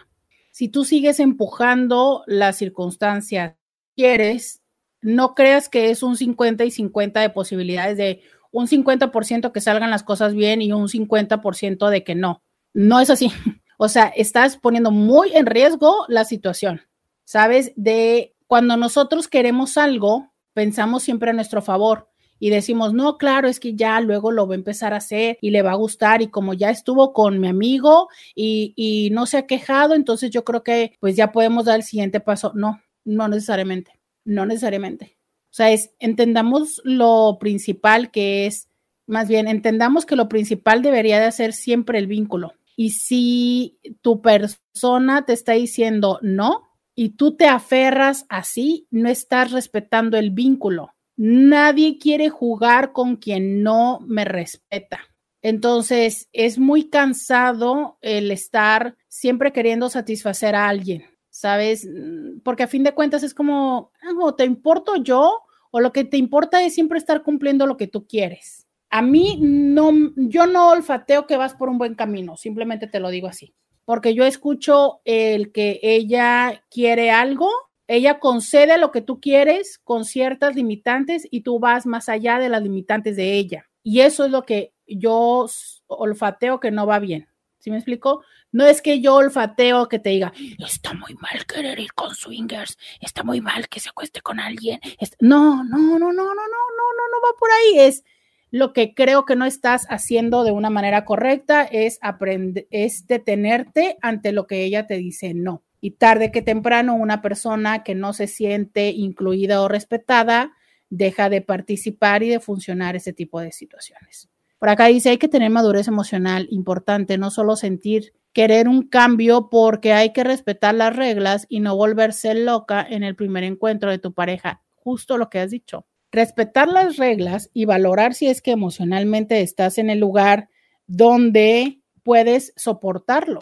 Si tú sigues empujando las circunstancias, quieres, no creas que es un 50 y 50 de posibilidades de un 50% que salgan las cosas bien y un 50% de que no. No es así. O sea, estás poniendo muy en riesgo la situación. ¿Sabes? De cuando nosotros queremos algo, pensamos siempre a nuestro favor y decimos, no, claro, es que ya luego lo va a empezar a hacer y le va a gustar y como ya estuvo con mi amigo y, y no se ha quejado, entonces yo creo que pues ya podemos dar el siguiente paso. No, no necesariamente. No necesariamente. O sea, es entendamos lo principal que es, más bien, entendamos que lo principal debería de ser siempre el vínculo. Y si tu persona te está diciendo no y tú te aferras así, no estás respetando el vínculo. Nadie quiere jugar con quien no me respeta. Entonces, es muy cansado el estar siempre queriendo satisfacer a alguien. ¿Sabes? Mm, porque a fin de cuentas es como, ah, te importo yo o lo que te importa es siempre estar cumpliendo lo que tú quieres. A mí no, yo no olfateo que vas por un buen camino, simplemente te lo digo así, porque yo escucho el que ella quiere algo, ella concede lo que tú quieres con ciertas limitantes y tú vas más allá de las limitantes de ella. Y eso es lo que yo olfateo que no va bien. ¿Sí me explico? No es que yo olfateo que te diga, está muy mal querer ir con swingers, está muy mal que se acueste con alguien. No, no, no, no, no, no, no, no, no va por ahí. Es lo que creo que no estás haciendo de una manera correcta, es aprender, es detenerte ante lo que ella te dice no. Y tarde que temprano, una persona que no se siente incluida o respetada deja de participar y de funcionar ese tipo de situaciones. Por acá dice, hay que tener madurez emocional importante, no solo sentir querer un cambio porque hay que respetar las reglas y no volverse loca en el primer encuentro de tu pareja. Justo lo que has dicho. Respetar las reglas y valorar si es que emocionalmente estás en el lugar donde puedes soportarlo,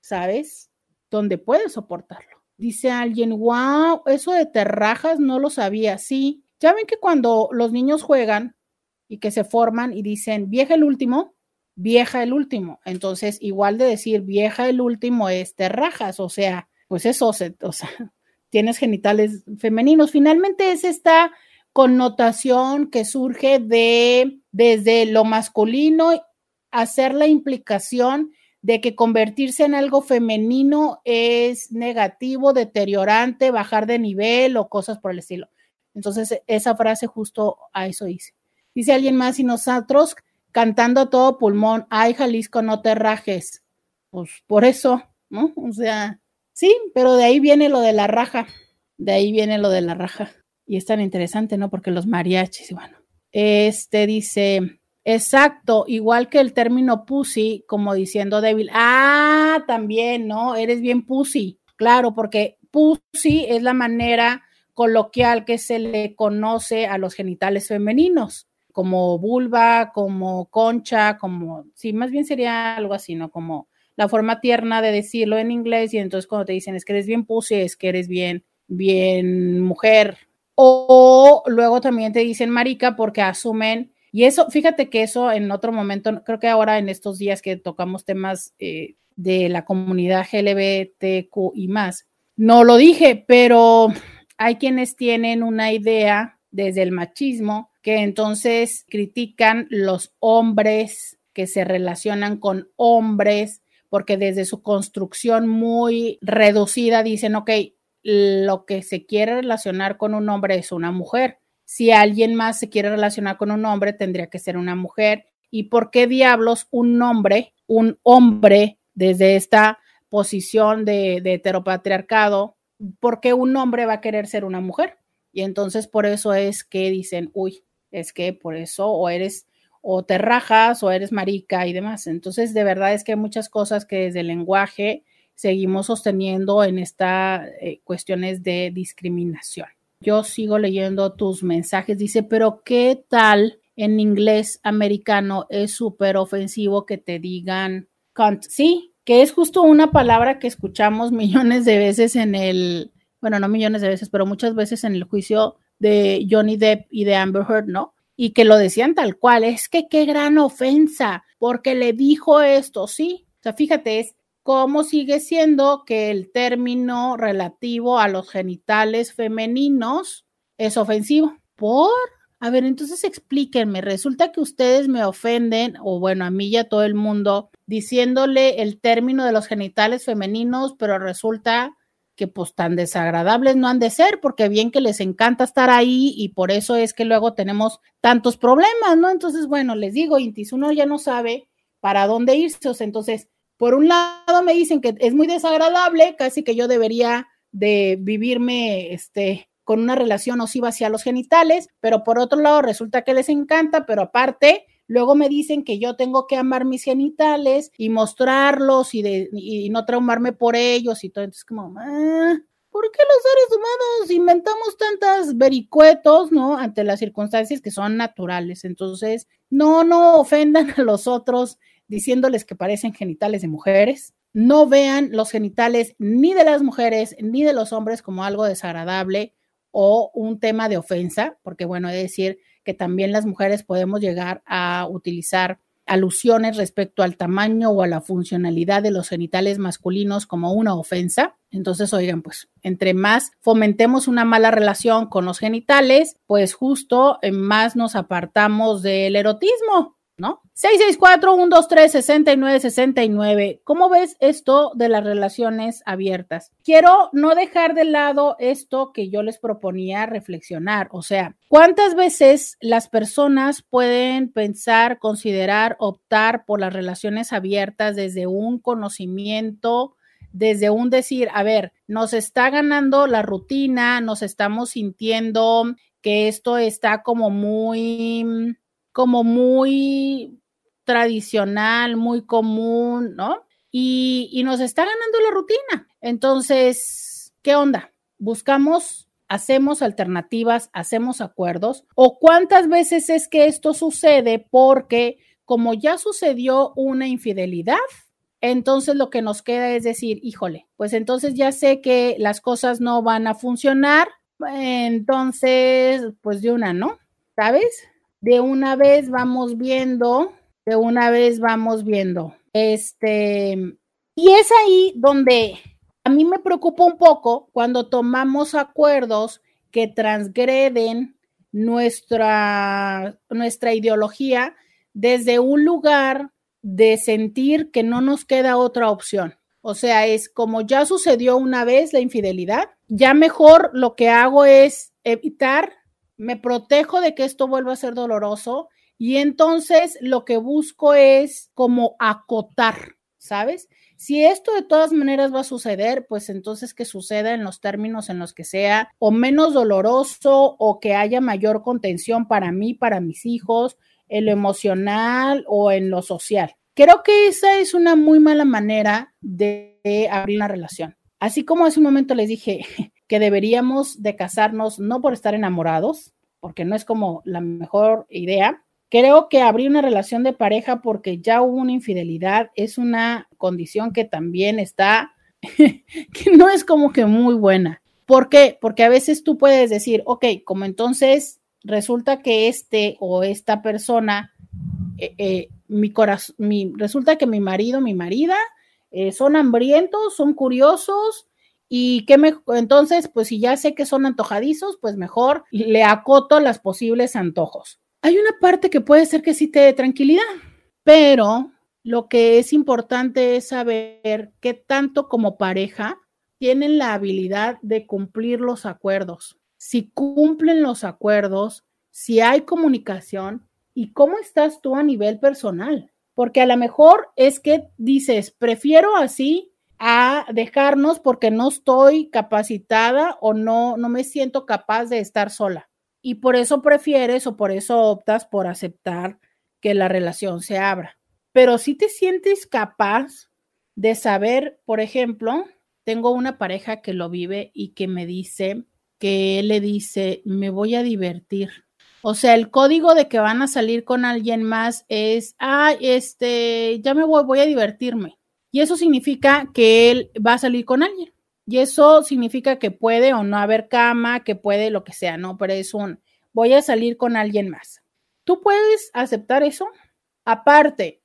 ¿sabes? Donde puedes soportarlo. Dice alguien, wow, eso de terrajas no lo sabía. Sí, ya ven que cuando los niños juegan, y que se forman y dicen vieja el último, vieja el último. Entonces, igual de decir vieja el último es te rajas, o sea, pues eso, o sea, tienes genitales femeninos. Finalmente es esta connotación que surge de desde lo masculino hacer la implicación de que convertirse en algo femenino es negativo, deteriorante, bajar de nivel o cosas por el estilo. Entonces, esa frase justo a eso dice. Dice alguien más, y nosotros cantando a todo pulmón, ay Jalisco, no te rajes. Pues por eso, ¿no? O sea, sí, pero de ahí viene lo de la raja, de ahí viene lo de la raja. Y es tan interesante, ¿no? Porque los mariachis, bueno, este dice, exacto, igual que el término pussy, como diciendo débil. Ah, también, ¿no? Eres bien pussy, claro, porque pussy es la manera coloquial que se le conoce a los genitales femeninos como vulva, como concha, como, sí, más bien sería algo así, ¿no? Como la forma tierna de decirlo en inglés y entonces cuando te dicen es que eres bien pussy, es que eres bien, bien mujer. O luego también te dicen marica porque asumen, y eso, fíjate que eso en otro momento, creo que ahora en estos días que tocamos temas eh, de la comunidad LGBTQ y más, no lo dije, pero hay quienes tienen una idea desde el machismo que entonces critican los hombres que se relacionan con hombres porque desde su construcción muy reducida dicen, ok, lo que se quiere relacionar con un hombre es una mujer. Si alguien más se quiere relacionar con un hombre, tendría que ser una mujer. ¿Y por qué diablos un hombre, un hombre desde esta posición de, de heteropatriarcado, por qué un hombre va a querer ser una mujer? Y entonces por eso es que dicen, uy, es que por eso o eres o te rajas o eres marica y demás. Entonces, de verdad es que hay muchas cosas que desde el lenguaje seguimos sosteniendo en estas eh, cuestiones de discriminación. Yo sigo leyendo tus mensajes. Dice, pero ¿qué tal en inglés americano es súper ofensivo que te digan cunt? Sí, que es justo una palabra que escuchamos millones de veces en el, bueno, no millones de veces, pero muchas veces en el juicio de Johnny Depp y de Amber Heard, ¿no? Y que lo decían tal cual, es que qué gran ofensa, porque le dijo esto, sí. O sea, fíjate, es cómo sigue siendo que el término relativo a los genitales femeninos es ofensivo. ¿Por? A ver, entonces explíquenme, resulta que ustedes me ofenden, o bueno, a mí y a todo el mundo, diciéndole el término de los genitales femeninos, pero resulta que pues tan desagradables no han de ser, porque bien que les encanta estar ahí y por eso es que luego tenemos tantos problemas, ¿no? Entonces, bueno, les digo, Intis, uno ya no sabe para dónde irse, entonces por un lado me dicen que es muy desagradable, casi que yo debería de vivirme este con una relación nociva hacia los genitales, pero por otro lado resulta que les encanta, pero aparte luego me dicen que yo tengo que amar mis genitales y mostrarlos y, no traumarme por ellos y todo, entonces como, ah, ¿por qué los seres humanos inventamos tantas vericuetos, no? Ante las circunstancias que son naturales. Entonces, no, no ofendan a los otros diciéndoles que parecen genitales de mujeres. No vean los genitales ni de las mujeres ni de los hombres como algo desagradable o un tema de ofensa, porque bueno, es decir que también las mujeres podemos llegar a utilizar alusiones respecto al tamaño o a la funcionalidad de los genitales masculinos como una ofensa. Entonces, oigan, pues entre más fomentemos una mala relación con los genitales, pues justo más nos apartamos del erotismo, ¿no? 664-123-6969. ¿Cómo ves esto de las relaciones abiertas? Quiero no dejar de lado esto que yo les proponía reflexionar. O sea, ¿cuántas veces las personas pueden pensar, considerar, optar por las relaciones abiertas desde un conocimiento? desde un decir, a ver, nos está ganando la rutina, nos estamos sintiendo que esto está como muy como muy tradicional, muy común, ¿no? Y, nos está ganando la rutina. Entonces, ¿qué onda? Buscamos hacemos alternativas, hacemos acuerdos, o cuántas veces es que esto sucede porque como ya sucedió una infidelidad, entonces lo que nos queda es decir, híjole, pues entonces ya sé que las cosas no van a funcionar, entonces, pues de una, ¿no? ¿Sabes? De una vez vamos viendo, de una vez vamos viendo. Este, y es ahí donde a mí me preocupa un poco cuando tomamos acuerdos que transgreden nuestra, nuestra ideología desde un lugar de sentir que no nos queda otra opción. O sea, es como ya sucedió una vez la infidelidad, ya mejor lo que hago es evitar me protejo de que esto vuelva a ser doloroso y entonces lo que busco es como acotar, ¿sabes? Si esto de todas maneras va a suceder, pues entonces que suceda en los términos en los que sea o menos doloroso o que haya mayor contención para mí, para mis hijos, en lo emocional o en lo social. Creo que esa es una muy mala manera de abrir una relación. Así como hace un momento les dije, que deberíamos de casarnos no por estar enamorados, porque no es como la mejor idea. Creo que abrir una relación de pareja porque ya hubo una infidelidad es una condición que también está, que no es como que muy buena. ¿Por qué? Porque a veces tú puedes decir, ok, como entonces resulta que este o esta persona, eh, eh, mi corazón, mi, resulta que mi marido, mi marida, eh, son hambrientos, son curiosos, y que me, entonces, pues si ya sé que son antojadizos, pues mejor le acoto las posibles antojos. Hay una parte que puede ser que sí te dé tranquilidad, pero lo que es importante es saber qué tanto como pareja tienen la habilidad de cumplir los acuerdos. Si cumplen los acuerdos, si hay comunicación y cómo estás tú a nivel personal. Porque a lo mejor es que dices, prefiero así a dejarnos porque no estoy capacitada o no, no me siento capaz de estar sola. Y por eso prefieres o por eso optas por aceptar que la relación se abra pero si te sientes capaz de saber, por ejemplo, tengo una pareja que lo vive y que me dice que le dice, me voy a divertir. O sea, el código de que van a salir con alguien más es, ah, este, ya me voy, voy a divertirme. Y eso significa que él va a salir con alguien. Y eso significa que puede o no haber cama, que puede lo que sea, ¿no? Pero es un, voy a salir con alguien más. ¿Tú puedes aceptar eso? Aparte,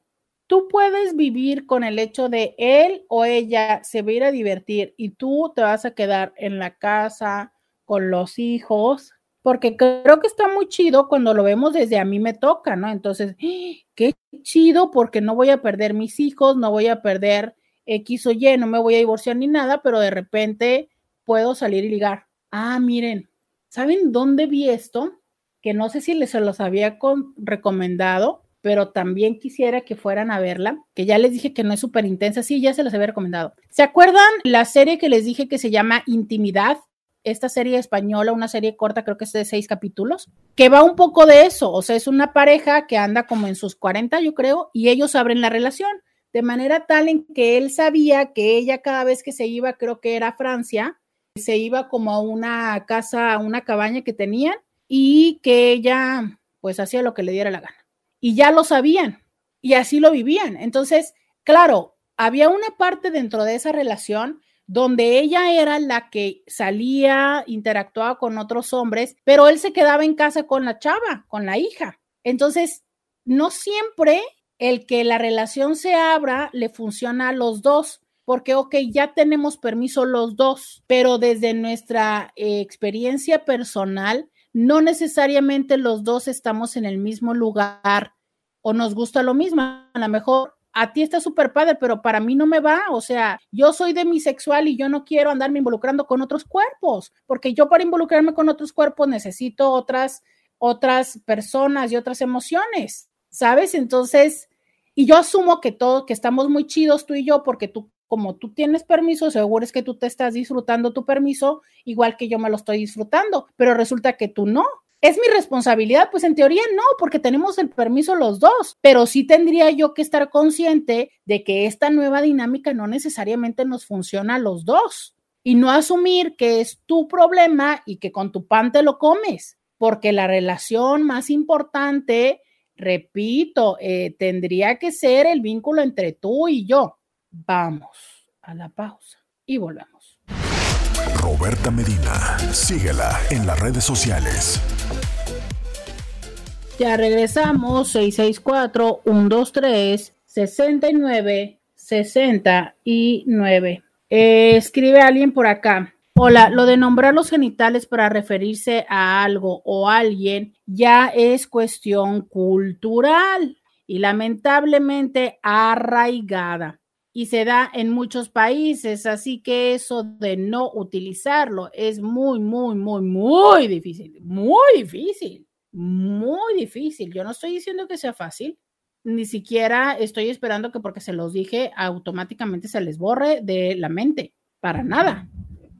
tú puedes vivir con el hecho de él o ella se va a ir a divertir y tú te vas a quedar en la casa con los hijos, porque creo que está muy chido cuando lo vemos desde a mí me toca, ¿no? Entonces, qué chido porque no voy a perder mis hijos, no voy a perder X o Y, no me voy a divorciar ni nada, pero de repente puedo salir y ligar. Ah, miren, ¿saben dónde vi esto? Que no sé si les se los había recomendado pero también quisiera que fueran a verla, que ya les dije que no es súper intensa, sí, ya se los había recomendado. ¿Se acuerdan la serie que les dije que se llama Intimidad? Esta serie española, una serie corta, creo que es de seis capítulos, que va un poco de eso, o sea, es una pareja que anda como en sus 40, yo creo, y ellos abren la relación, de manera tal en que él sabía que ella cada vez que se iba, creo que era a Francia, se iba como a una casa, a una cabaña que tenían, y que ella pues hacía lo que le diera la gana y ya lo sabían y así lo vivían. Entonces, claro, había una parte dentro de esa relación donde ella era la que salía, interactuaba con otros hombres, pero él se quedaba en casa con la chava, con la hija. Entonces, no siempre el que la relación se abra le funciona a los dos, porque, ok, ya tenemos permiso los dos, pero desde nuestra eh, experiencia personal, no necesariamente los dos estamos en el mismo lugar o nos gusta lo mismo. A lo mejor a ti está súper padre, pero para mí no me va. O sea, yo soy demisexual y yo no quiero andarme involucrando con otros cuerpos, porque yo para involucrarme con otros cuerpos necesito otras, otras personas y otras emociones, ¿sabes? Entonces, y yo asumo que todos, que estamos muy chidos tú y yo, porque tú, como tú tienes permiso, seguro es que tú te estás disfrutando tu permiso, igual que yo me lo estoy disfrutando, pero resulta que tú no. ¿Es mi responsabilidad? Pues en teoría no, porque tenemos el permiso los dos, pero sí tendría yo que estar consciente de que esta nueva dinámica no necesariamente nos funciona a los dos y no asumir que es tu problema y que con tu pan te lo comes, porque la relación más importante, repito, eh, tendría que ser el vínculo entre tú y yo. Vamos a la pausa y volvemos. Roberta Medina, síguela en las redes sociales. Ya regresamos, 664-123-69-69. Eh, escribe alguien por acá. Hola, lo de nombrar los genitales para referirse a algo o alguien ya es cuestión cultural y lamentablemente arraigada y se da en muchos países, así que eso de no utilizarlo es muy, muy, muy, muy difícil, muy difícil muy difícil. Yo no estoy diciendo que sea fácil, ni siquiera estoy esperando que porque se los dije automáticamente se les borre de la mente, para nada,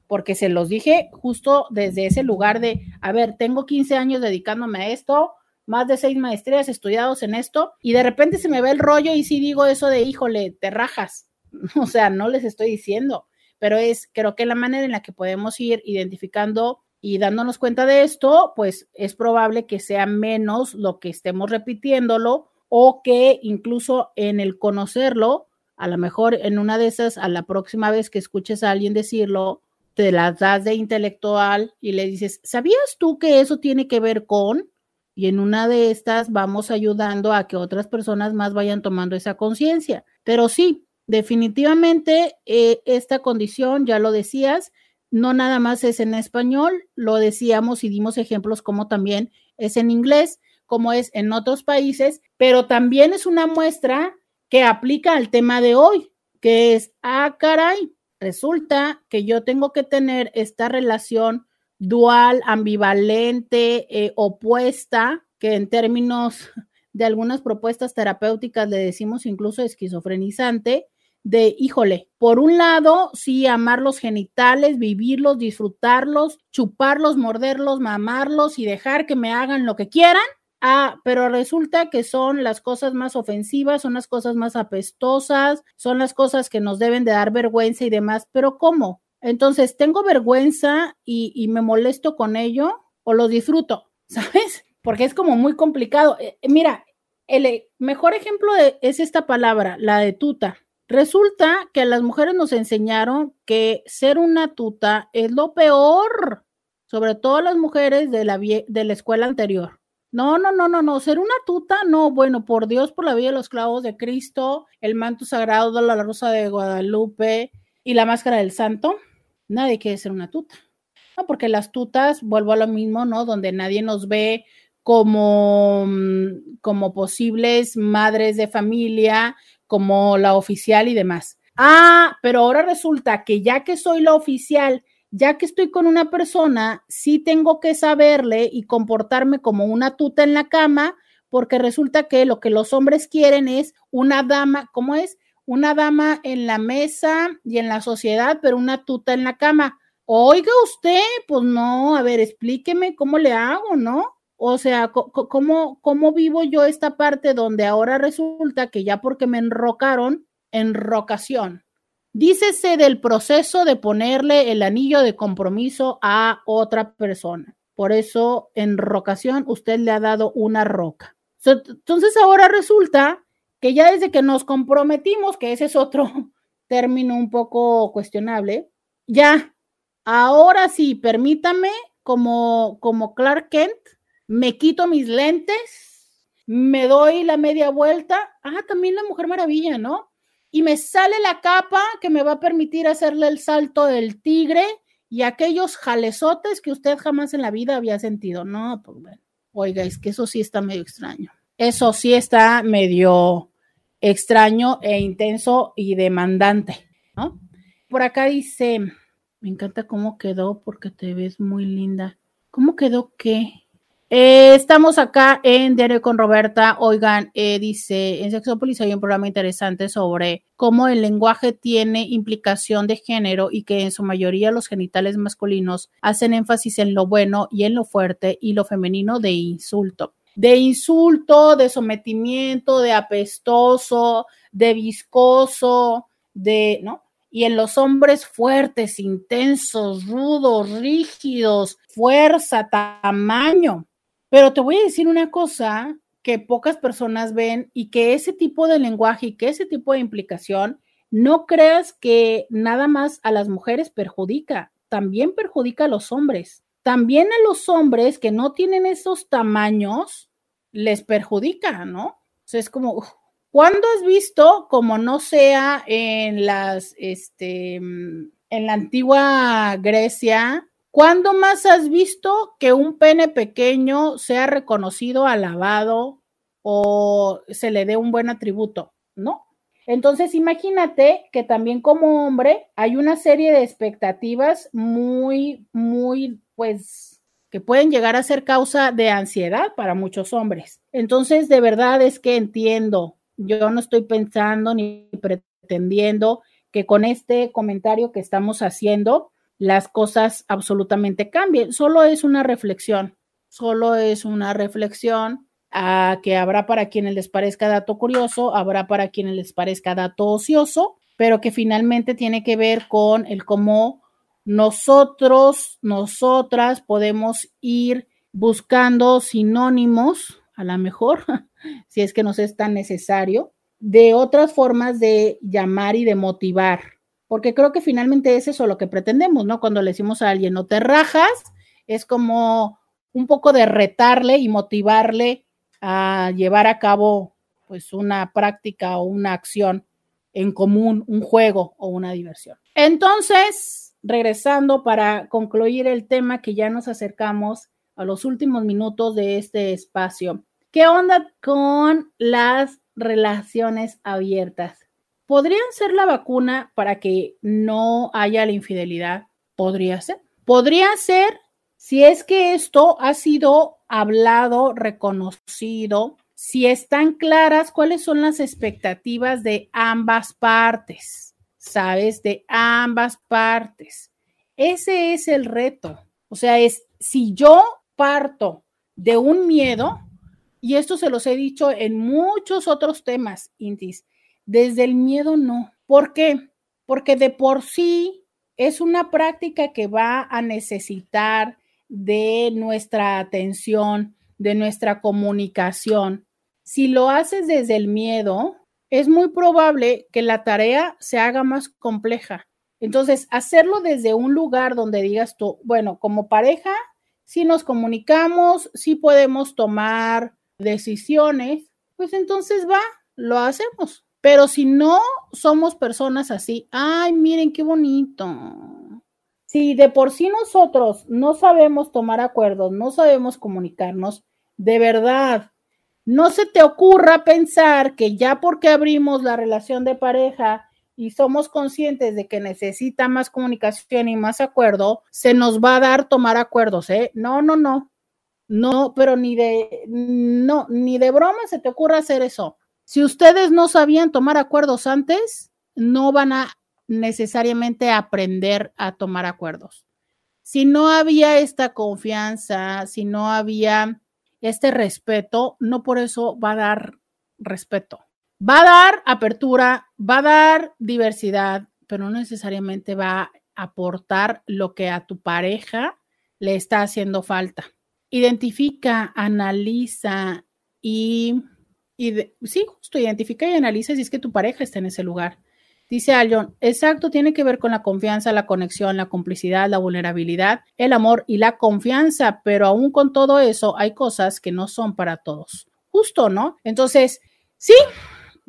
porque se los dije justo desde ese lugar de, a ver, tengo 15 años dedicándome a esto, más de seis maestrías estudiados en esto, y de repente se me ve el rollo y si digo eso de, híjole, te rajas. O sea, no les estoy diciendo, pero es, creo que la manera en la que podemos ir identificando y dándonos cuenta de esto, pues es probable que sea menos lo que estemos repitiéndolo o que incluso en el conocerlo, a lo mejor en una de esas, a la próxima vez que escuches a alguien decirlo, te las das de intelectual y le dices, ¿sabías tú que eso tiene que ver con? Y en una de estas vamos ayudando a que otras personas más vayan tomando esa conciencia. Pero sí, definitivamente eh, esta condición, ya lo decías, no nada más es en español, lo decíamos y dimos ejemplos como también es en inglés, como es en otros países, pero también es una muestra que aplica al tema de hoy, que es, ah, caray, resulta que yo tengo que tener esta relación dual, ambivalente, eh, opuesta, que en términos de algunas propuestas terapéuticas le decimos incluso esquizofrenizante, de, híjole, por un lado, sí, amar los genitales, vivirlos, disfrutarlos, chuparlos, morderlos, mamarlos y dejar que me hagan lo que quieran. Ah, pero resulta que son las cosas más ofensivas, son las cosas más apestosas, son las cosas que nos deben de dar vergüenza y demás. Pero ¿cómo? Entonces, ¿tengo vergüenza y, me molesto con ello o lo disfruto? ¿Sabes? Porque es como muy complicado. Eh, mira, el mejor ejemplo es esta palabra, la de tuta. Resulta que las mujeres nos enseñaron que ser una tuta es lo peor, sobre todo las mujeres de la, de la escuela anterior. No, no, no, no, no, ser una tuta, no, bueno, por Dios, por la vida de los clavos de Cristo, el manto sagrado de la rosa de Guadalupe y la máscara del santo, nadie quiere ser una tuta. No, porque las tutas, vuelvo a lo mismo, ¿no? Donde nadie nos ve como, mm, como posibles madres de familia, como la oficial y demás. Ah, pero ahora resulta que ya que soy la oficial, ya que estoy con una persona, sí tengo que saberle y comportarme como una tuta en la cama, porque resulta que lo que los hombres quieren es una dama, ¿cómo es? Una dama en la mesa y en la sociedad, pero una tuta en la cama. Oiga usted, pues no, a ver, explíqueme cómo le hago, ¿no? O sea, ¿cómo, ¿cómo vivo yo esta parte donde ahora resulta que ya porque me enrocaron, enrocación? Dícese del proceso de ponerle el anillo de compromiso a otra persona. Por eso, enrocación, usted le ha dado una roca. Entonces, ahora resulta que ya desde que nos comprometimos, que ese es otro término un poco cuestionable, ya, ahora sí, permítame, como, como Clark Kent, me quito mis lentes, me doy la media vuelta. Ah, también la Mujer Maravilla, ¿no? Y me sale la capa que me va a permitir hacerle el salto del tigre y aquellos jalezotes que usted jamás en la vida había sentido. No, pues bueno, oiga, es que eso sí está medio extraño. Eso sí está medio extraño e intenso y demandante, ¿no? Por acá dice, me encanta cómo quedó porque te ves muy linda. ¿Cómo quedó qué? Eh, estamos acá en Diario con Roberta. Oigan, eh, dice, en Sexópolis hay un programa interesante sobre cómo el lenguaje tiene implicación de género y que en su mayoría los genitales masculinos hacen énfasis en lo bueno y en lo fuerte y lo femenino de insulto. De insulto, de sometimiento, de apestoso, de viscoso, de, ¿no? Y en los hombres fuertes, intensos, rudos, rígidos, fuerza, tamaño. Pero te voy a decir una cosa que pocas personas ven y que ese tipo de lenguaje y que ese tipo de implicación, no creas que nada más a las mujeres perjudica, también perjudica a los hombres. También a los hombres que no tienen esos tamaños, les perjudica, ¿no? O sea, es como, ¿cuándo has visto, como no sea en las, este, en la antigua Grecia, ¿Cuándo más has visto que un pene pequeño sea reconocido, alabado o se le dé un buen atributo? No. Entonces, imagínate que también como hombre hay una serie de expectativas muy, muy, pues, que pueden llegar a ser causa de ansiedad para muchos hombres. Entonces, de verdad es que entiendo, yo no estoy pensando ni pretendiendo que con este comentario que estamos haciendo, las cosas absolutamente cambien. Solo es una reflexión, solo es una reflexión a que habrá para quienes les parezca dato curioso, habrá para quienes les parezca dato ocioso, pero que finalmente tiene que ver con el cómo nosotros, nosotras podemos ir buscando sinónimos, a lo mejor, si es que nos es tan necesario, de otras formas de llamar y de motivar porque creo que finalmente es eso lo que pretendemos, ¿no? Cuando le decimos a alguien, no te rajas, es como un poco de retarle y motivarle a llevar a cabo pues una práctica o una acción en común, un juego o una diversión. Entonces, regresando para concluir el tema que ya nos acercamos a los últimos minutos de este espacio. ¿Qué onda con las relaciones abiertas? ¿Podrían ser la vacuna para que no haya la infidelidad? Podría ser. Podría ser si es que esto ha sido hablado, reconocido, si están claras cuáles son las expectativas de ambas partes, ¿sabes? De ambas partes. Ese es el reto. O sea, es si yo parto de un miedo, y esto se los he dicho en muchos otros temas, Intis, desde el miedo no. ¿Por qué? Porque de por sí es una práctica que va a necesitar de nuestra atención, de nuestra comunicación. Si lo haces desde el miedo, es muy probable que la tarea se haga más compleja. Entonces, hacerlo desde un lugar donde digas tú, bueno, como pareja, si nos comunicamos, si podemos tomar decisiones, pues entonces va, lo hacemos. Pero si no somos personas así, ay, miren qué bonito. Si de por sí nosotros no sabemos tomar acuerdos, no sabemos comunicarnos, de verdad, no se te ocurra pensar que ya porque abrimos la relación de pareja y somos conscientes de que necesita más comunicación y más acuerdo, se nos va a dar tomar acuerdos, ¿eh? No, no, no. No, pero ni de, no, ni de broma se te ocurra hacer eso. Si ustedes no sabían tomar acuerdos antes, no van a necesariamente aprender a tomar acuerdos. Si no había esta confianza, si no había este respeto, no por eso va a dar respeto. Va a dar apertura, va a dar diversidad, pero no necesariamente va a aportar lo que a tu pareja le está haciendo falta. Identifica, analiza y, sí, justo identifica y analiza si es que tu pareja está en ese lugar. Dice Aljon, exacto, tiene que ver con la confianza, la conexión, la complicidad, la vulnerabilidad, el amor y la confianza, pero aún con todo eso hay cosas que no son para todos. Justo, ¿no? Entonces, sí,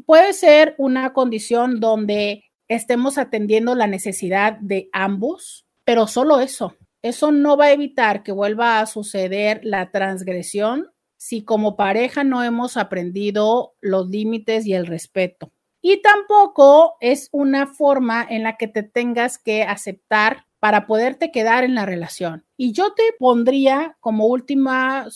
puede ser una condición donde estemos atendiendo la necesidad de ambos, pero solo eso. Eso no va a evitar que vuelva a suceder la transgresión si como pareja no hemos aprendido los límites y el respeto. Y tampoco es una forma en la que te tengas que aceptar para poderte quedar en la relación. Y yo te pondría como última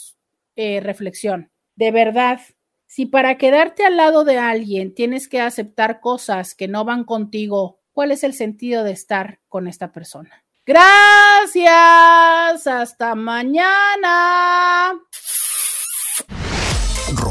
eh, reflexión, de verdad, si para quedarte al lado de alguien tienes que aceptar cosas que no van contigo, ¿cuál es el sentido de estar con esta persona? Gracias, hasta mañana.